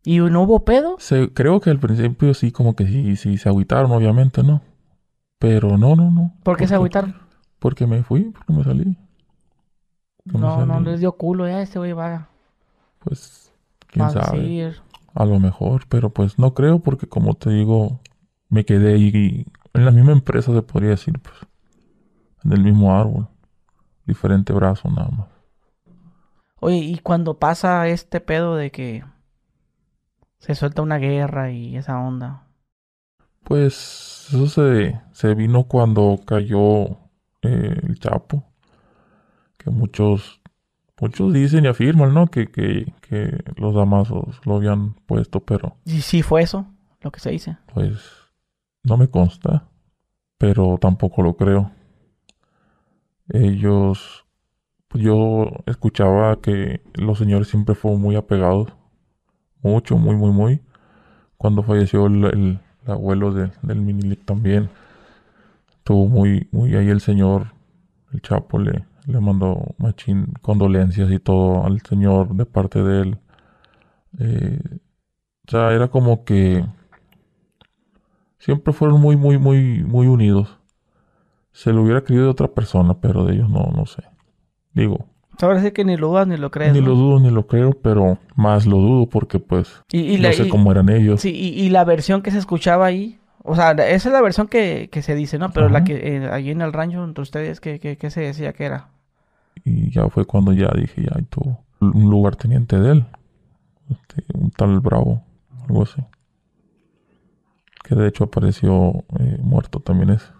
¿Y no hubo pedo? Se, creo que al principio sí, como que sí, sí, se agüitaron, obviamente, ¿no? Pero no, no, no. ¿Por qué se agüitaron? Porque me fui, porque me salí no, no les dio culo ya ese güey va. Pues, quién sabe. A lo mejor, pero pues no creo porque como te digo, me quedé ahí en la misma empresa se podría decir, pues. En el mismo árbol. Diferente brazo nada más. Oye, ¿y cuando pasa este pedo de que se suelta una guerra y esa onda? Pues eso se, se vino cuando cayó eh, el Chapo muchos, muchos dicen y afirman, ¿no? Que, que, que los Damasos lo habían puesto, pero... ¿Y sí fue eso lo que se dice? Pues no me consta, pero tampoco lo creo. Ellos pues yo escuchaba que los señores siempre fueron muy apegados. Mucho, muy, muy, muy. Cuando falleció el, abuelo del Minilic también. Estuvo muy, muy ahí el señor, el Chapo le, le mandó machín condolencias y todo al señor de parte de él. Eh, o sea, era como que siempre fueron muy, muy, muy, muy unidos. Se lo hubiera querido de otra persona, pero de ellos no, no sé. Digo. Ahora sí que ni lo dudas ni lo crees. Ni lo dudo ni lo creo, pero más lo dudo porque pues y, no sé cómo eran ellos. Sí, y, la versión que se escuchaba ahí, o sea, esa es la versión que, se dice, ¿no? Pero la que eh, allí en el rancho entre ustedes, ¿qué, qué, se decía que era? Y ya fue cuando ya dije, ya, y tuvo un lugarteniente de él. Este, un tal Bravo, algo así. Que de hecho apareció eh, muerto también es.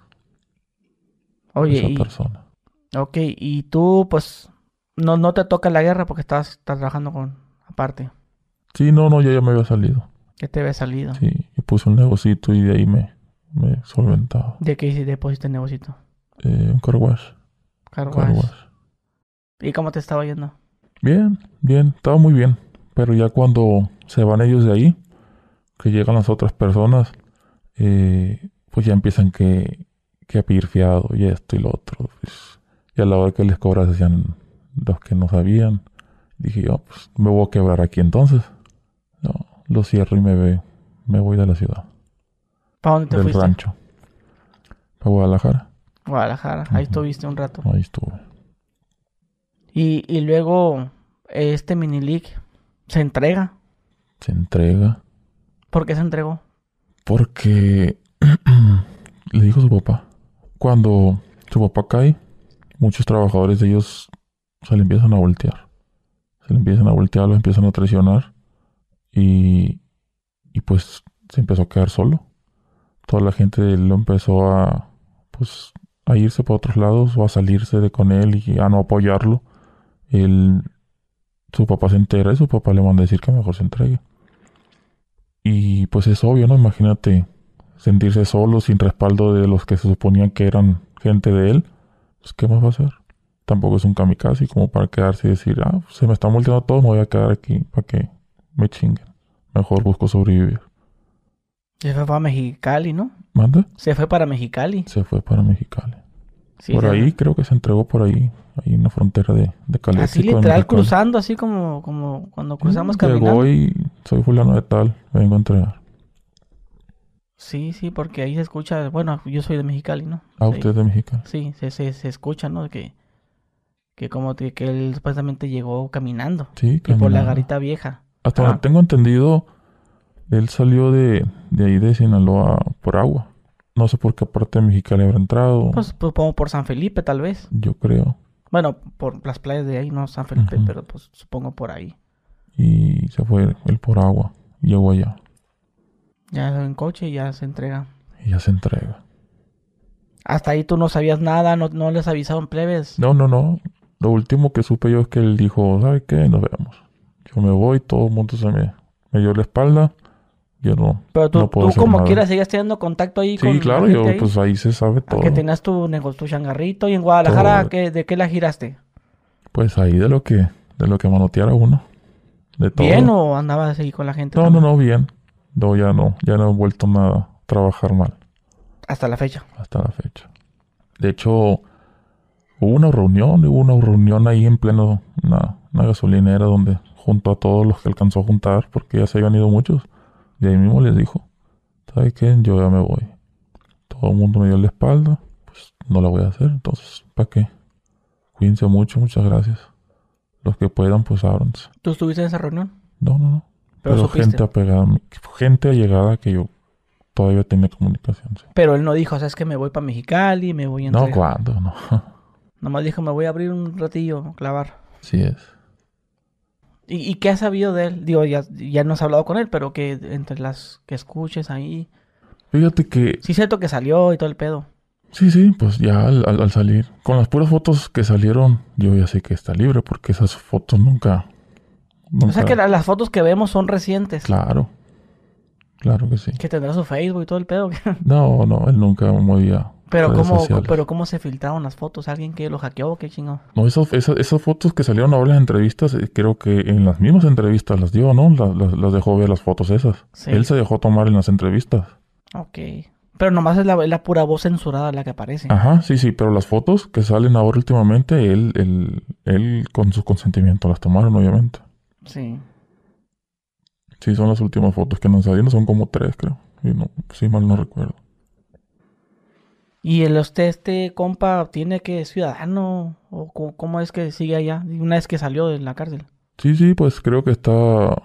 Oye, esa persona. Ok, y tú pues no, no te toca la guerra porque estás, estás trabajando con aparte. Sí, no, no, yo ya me había salido. ¿Qué te había salido? Sí, y puse un negocito y de ahí me, me solventaba. ¿De qué hiciste, pusiste el negocito? Eh, un car wash. ¿Y cómo te estaba yendo? Bien, bien, estaba muy bien. Pero ya cuando se van ellos de ahí, que llegan las otras personas, eh, pues ya empiezan que, que a pedir fiado y esto y lo otro. Pues, y a la hora que les cobras decían los que no sabían. Dije yo, pues me voy a quebrar aquí entonces. No, lo cierro y me, ve, me voy de la ciudad. ¿Para dónde te Del fuiste? rancho. Para Guadalajara. Guadalajara, ahí estuviste un rato. Ahí estuve. Y, y luego, este mini league se entrega. Se entrega. ¿Por qué se entregó? Porque le dijo su papá. Cuando su papá cae, muchos trabajadores de ellos se le empiezan a voltear. Se le empiezan a voltear, lo empiezan a traicionar. Y, y pues se empezó a quedar solo. Toda la gente lo empezó a, pues, a irse por otros lados o a salirse de con él y a no apoyarlo. Él, su papá se entera y su papá le manda a decir que mejor se entregue. Y pues es obvio, ¿no? Imagínate sentirse solo, sin respaldo de los que se suponían que eran gente de él. Pues, ¿qué más va a hacer? Tampoco es un kamikaze como para quedarse y decir, ah, se me están volteando todo, me voy a quedar aquí para que me chinguen. Mejor busco sobrevivir. Se fue para Mexicali, ¿no? ¿Manda? Se fue para Mexicali. Se fue para Mexicali. Por ahí creo que se entregó por ahí, ahí en la frontera de, de Así literal cruzando, así como, como cuando cruzamos sí, Llegó y soy fulano de tal, vengo a entregar. Sí, sí, porque ahí se escucha, bueno, yo soy de Mexicali, ¿no? Ah, usted es de Mexicali. Sí, se, se, se escucha, ¿no? Que, que como que, que él supuestamente llegó caminando. Sí, caminando. Y por la garita vieja. Hasta donde tengo entendido, él salió de, de ahí de Sinaloa por agua. No sé por qué parte de Mexicali habrá entrado. Pues supongo por San Felipe, tal vez. Yo creo. Bueno, por las playas de ahí, no San Felipe, pero pues supongo por ahí. Y se fue él por agua. Llegó allá. Ya en coche y ya se entrega. Y ya se entrega. Hasta ahí tú no sabías nada, no, no les avisaron plebes. No, no, no. Lo último que supe yo es que él dijo, ¿sabe qué? Nos vemos. Yo me voy, todo el mundo se me, me dio la espalda. Yo no. Pero tú, tú como quieras seguías teniendo contacto ahí sí, con. Sí, claro, yo, pues ahí se sabe todo. Que tenías tu negocio, tu changarrito. Y en Guadalajara, ¿de qué la giraste? Pues ahí de lo que, de lo que manoteara uno. De todo. ¿Bien o andabas ahí con la gente? No, no, no, bien. No, ya no, ya no he vuelto nada a trabajar mal. Hasta la fecha. Hasta la fecha. De hecho, hubo una reunión, hubo una reunión ahí en pleno, una, una gasolinera donde junto a todos los que alcanzó a juntar, porque ya se habían ido muchos y ahí mismo les dijo, ¿sabes qué? Yo ya me voy. Todo el mundo me dio la espalda, pues no la voy a hacer, entonces, ¿para qué? Cuídense mucho, muchas gracias. Los que puedan, pues ábranse. ¿Tú estuviste en esa reunión? No, no, no. Pero, gente apegada, gente allegada que yo todavía tenía comunicación. Pero él no dijo, o sea, es que me voy para Mexicali, me voy a No, ¿cuándo? No. Nomás dijo, me voy a abrir un ratillo, clavar. Sí es. ¿Y, qué has sabido de él? Digo, ya, ya no has hablado con él, pero que entre las que escuches ahí. Fíjate que. Sí, cierto que salió y todo el pedo. Sí, sí, pues ya al, salir. Con las puras fotos que salieron, yo ya sé que está libre, porque esas fotos nunca. O sea que las fotos que vemos son recientes. Claro. Claro que sí. Que tendrá su Facebook y todo el pedo. no, no, él nunca movía Pero cómo, pero cómo se filtraron las fotos, alguien que lo hackeó, qué chingo. No, esas, esas, fotos que salieron ahora en las entrevistas, eh, creo que en las mismas entrevistas las dio, ¿no? Las, dejó ver las fotos esas. Él se dejó tomar en las entrevistas. Ok. Pero nomás es la, pura voz censurada la que aparece. Ajá, sí, sí, pero las fotos que salen ahora últimamente, él, él, él con su consentimiento las tomaron, obviamente. Sí. Sí, son las últimas fotos que nos salieron, son como tres, creo. Y no, si mal no recuerdo. ¿Y el usted, este compa, tiene que ciudadano? ¿O cómo, es que sigue allá? Una vez que salió de la cárcel. Sí, sí, pues creo que está.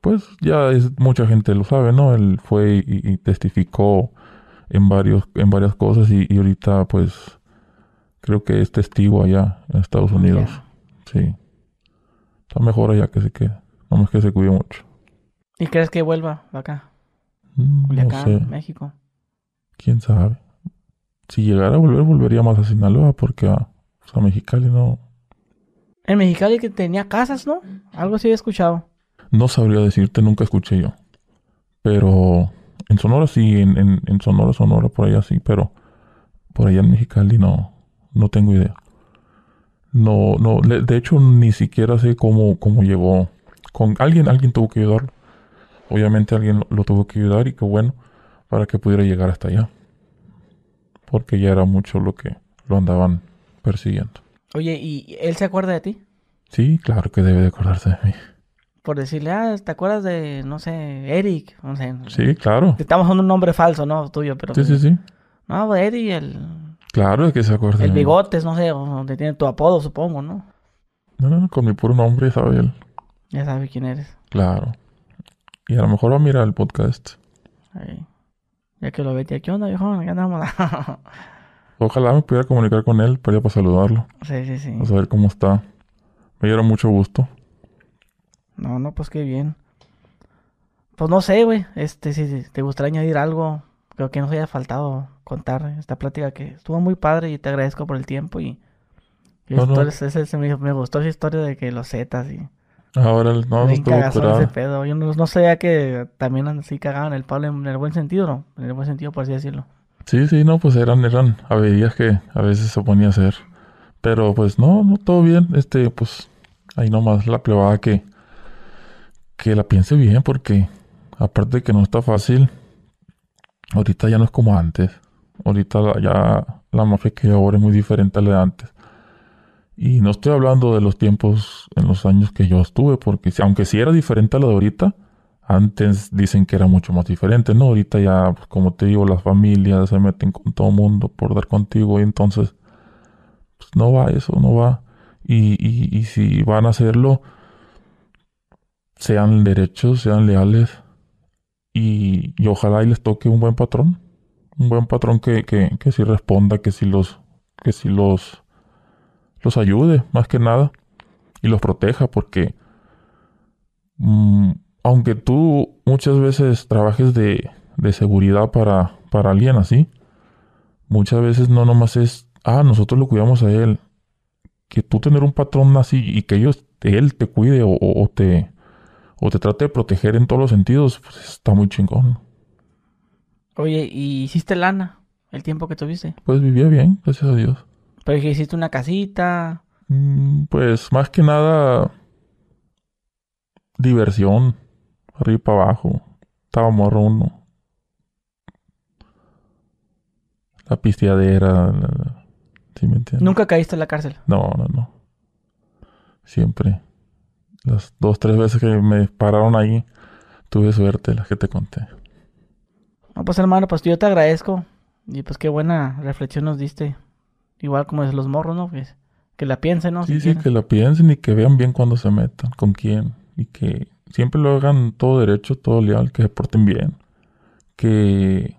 Pues ya es, mucha gente lo sabe, ¿no? Él fue y, testificó en varios en varias cosas y, ahorita, pues, creo que es testigo allá en Estados Unidos. Sí. Está mejor allá que se quede. No más que se cuide mucho. ¿Y crees que vuelva acá? Mm, no sé. México. ¿Quién sabe? Si llegara a volver, volvería más a Sinaloa porque a, pues, a Mexicali no. En Mexicali que tenía casas, ¿no? Algo así he escuchado. No sabría decirte, nunca escuché yo. Pero en Sonora sí, en, en, Sonora, Sonora, por allá sí, pero por allá en Mexicali no, no tengo idea. No, no, de hecho ni siquiera sé cómo, cómo llegó. Con alguien, alguien tuvo que ayudarlo. Obviamente alguien lo tuvo que ayudar y qué bueno para que pudiera llegar hasta allá porque ya era mucho lo que lo andaban persiguiendo. Oye, ¿y él se acuerda de ti? Sí, claro que debe de acordarse de mí. Por decirle, ah, ¿te acuerdas de, no sé, Eric? No sé. Sí, claro. Estamos usando un nombre falso, ¿no? Tuyo, pero... Sí, sí, sí. No, pues, Eric, el... Claro, es que se acuerda. El Bigotes, no sé, donde tiene tu apodo, supongo, ¿no? No, no, con mi puro nombre sabe él. Ya sabe quién eres. Claro. Y a lo mejor va a mirar el podcast. Ahí. Ya que lo ve, ¿qué onda, viejo? ¿Qué andamos? Ojalá me pudiera comunicar con él para ir para saludarlo. Sí, sí, sí. A saber cómo está. Me diera mucho gusto. No, no, pues qué bien. Pues no sé, güey. Este, si te gustaría añadir algo, creo que nos haya faltado contar esta plática que estuvo muy padre y te agradezco por el tiempo y, no, no. me, gustó esa historia de que los zetas y Ahora no, no ese pedo. Yo no, sabía que también así cagaban el palo en el buen sentido, ¿no? En el buen sentido, por así decirlo. Sí, sí, no, pues eran, eran averías que a veces se ponía a hacer. Pero pues no, no, todo bien. Este, pues ahí nomás la plebada que, que la piense bien porque aparte de que no está fácil, ahorita ya no es como antes. Ahorita ya la mafia que ahora es muy diferente a la de antes. Y no estoy hablando de los tiempos en los años que yo estuve, porque aunque sí era diferente a lo de ahorita, antes dicen que era mucho más diferente, ¿no? Ahorita ya, pues, como te digo, las familias se meten con todo mundo por dar contigo y entonces, pues no va eso, no va. Y, y, y si van a hacerlo, sean derechos, sean leales y, y ojalá y les toque un buen patrón, un buen patrón que, que, que sí responda, que sí los, que sí los los ayude más que nada y los proteja porque mm, aunque tú muchas veces trabajes de, de seguridad para, para alguien así, muchas veces no nomás es, ah, nosotros lo cuidamos a él. Que tú tener un patrón así y que ellos, él te cuide o, o, te, o te trate de proteger en todos los sentidos, pues está muy chingón. Oye, ¿y hiciste lana el tiempo que tuviste? Pues vivía bien, gracias a Dios. Pero que hiciste una casita. Mm, pues más que nada diversión. Arriba para abajo. Estaba morro uno. La pisteadera. ¿Sí me entiendes? ¿Nunca caíste en la cárcel? No, no, no. Siempre. Las dos, tres veces que me pararon ahí, tuve suerte, las que te conté. No, pues hermano, pues yo te agradezco. Y pues qué buena reflexión nos diste. Igual como es los morros, ¿no? Pues, que la piensen, ¿no? Sí, sí, que la piensen y que vean bien cuando se metan, con quién. Y que siempre lo hagan todo derecho, todo leal, que se porten bien. Que,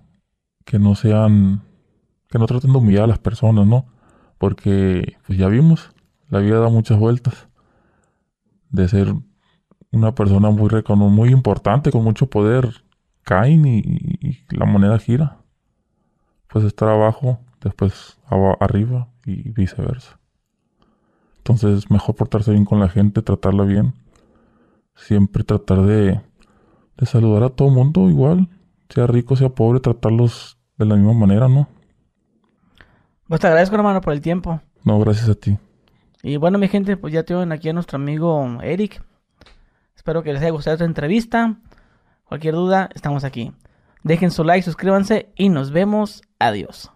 que no sean, que no traten de humillar a las personas, ¿no? Porque, pues ya vimos, la vida da muchas vueltas. De ser una persona muy, muy importante, con mucho poder, caen y, y la moneda gira. Pues estar abajo después arriba y viceversa. Entonces, mejor portarse bien con la gente, tratarla bien. Siempre tratar de, de saludar a todo mundo igual, sea rico, sea pobre, tratarlos de la misma manera, ¿no? Pues te agradezco, hermano, por el tiempo. No, gracias a ti. Y bueno, mi gente, pues ya tienen aquí a nuestro amigo Eric. Espero que les haya gustado esta entrevista. Cualquier duda, estamos aquí. Dejen su like, suscríbanse y nos vemos. Adiós.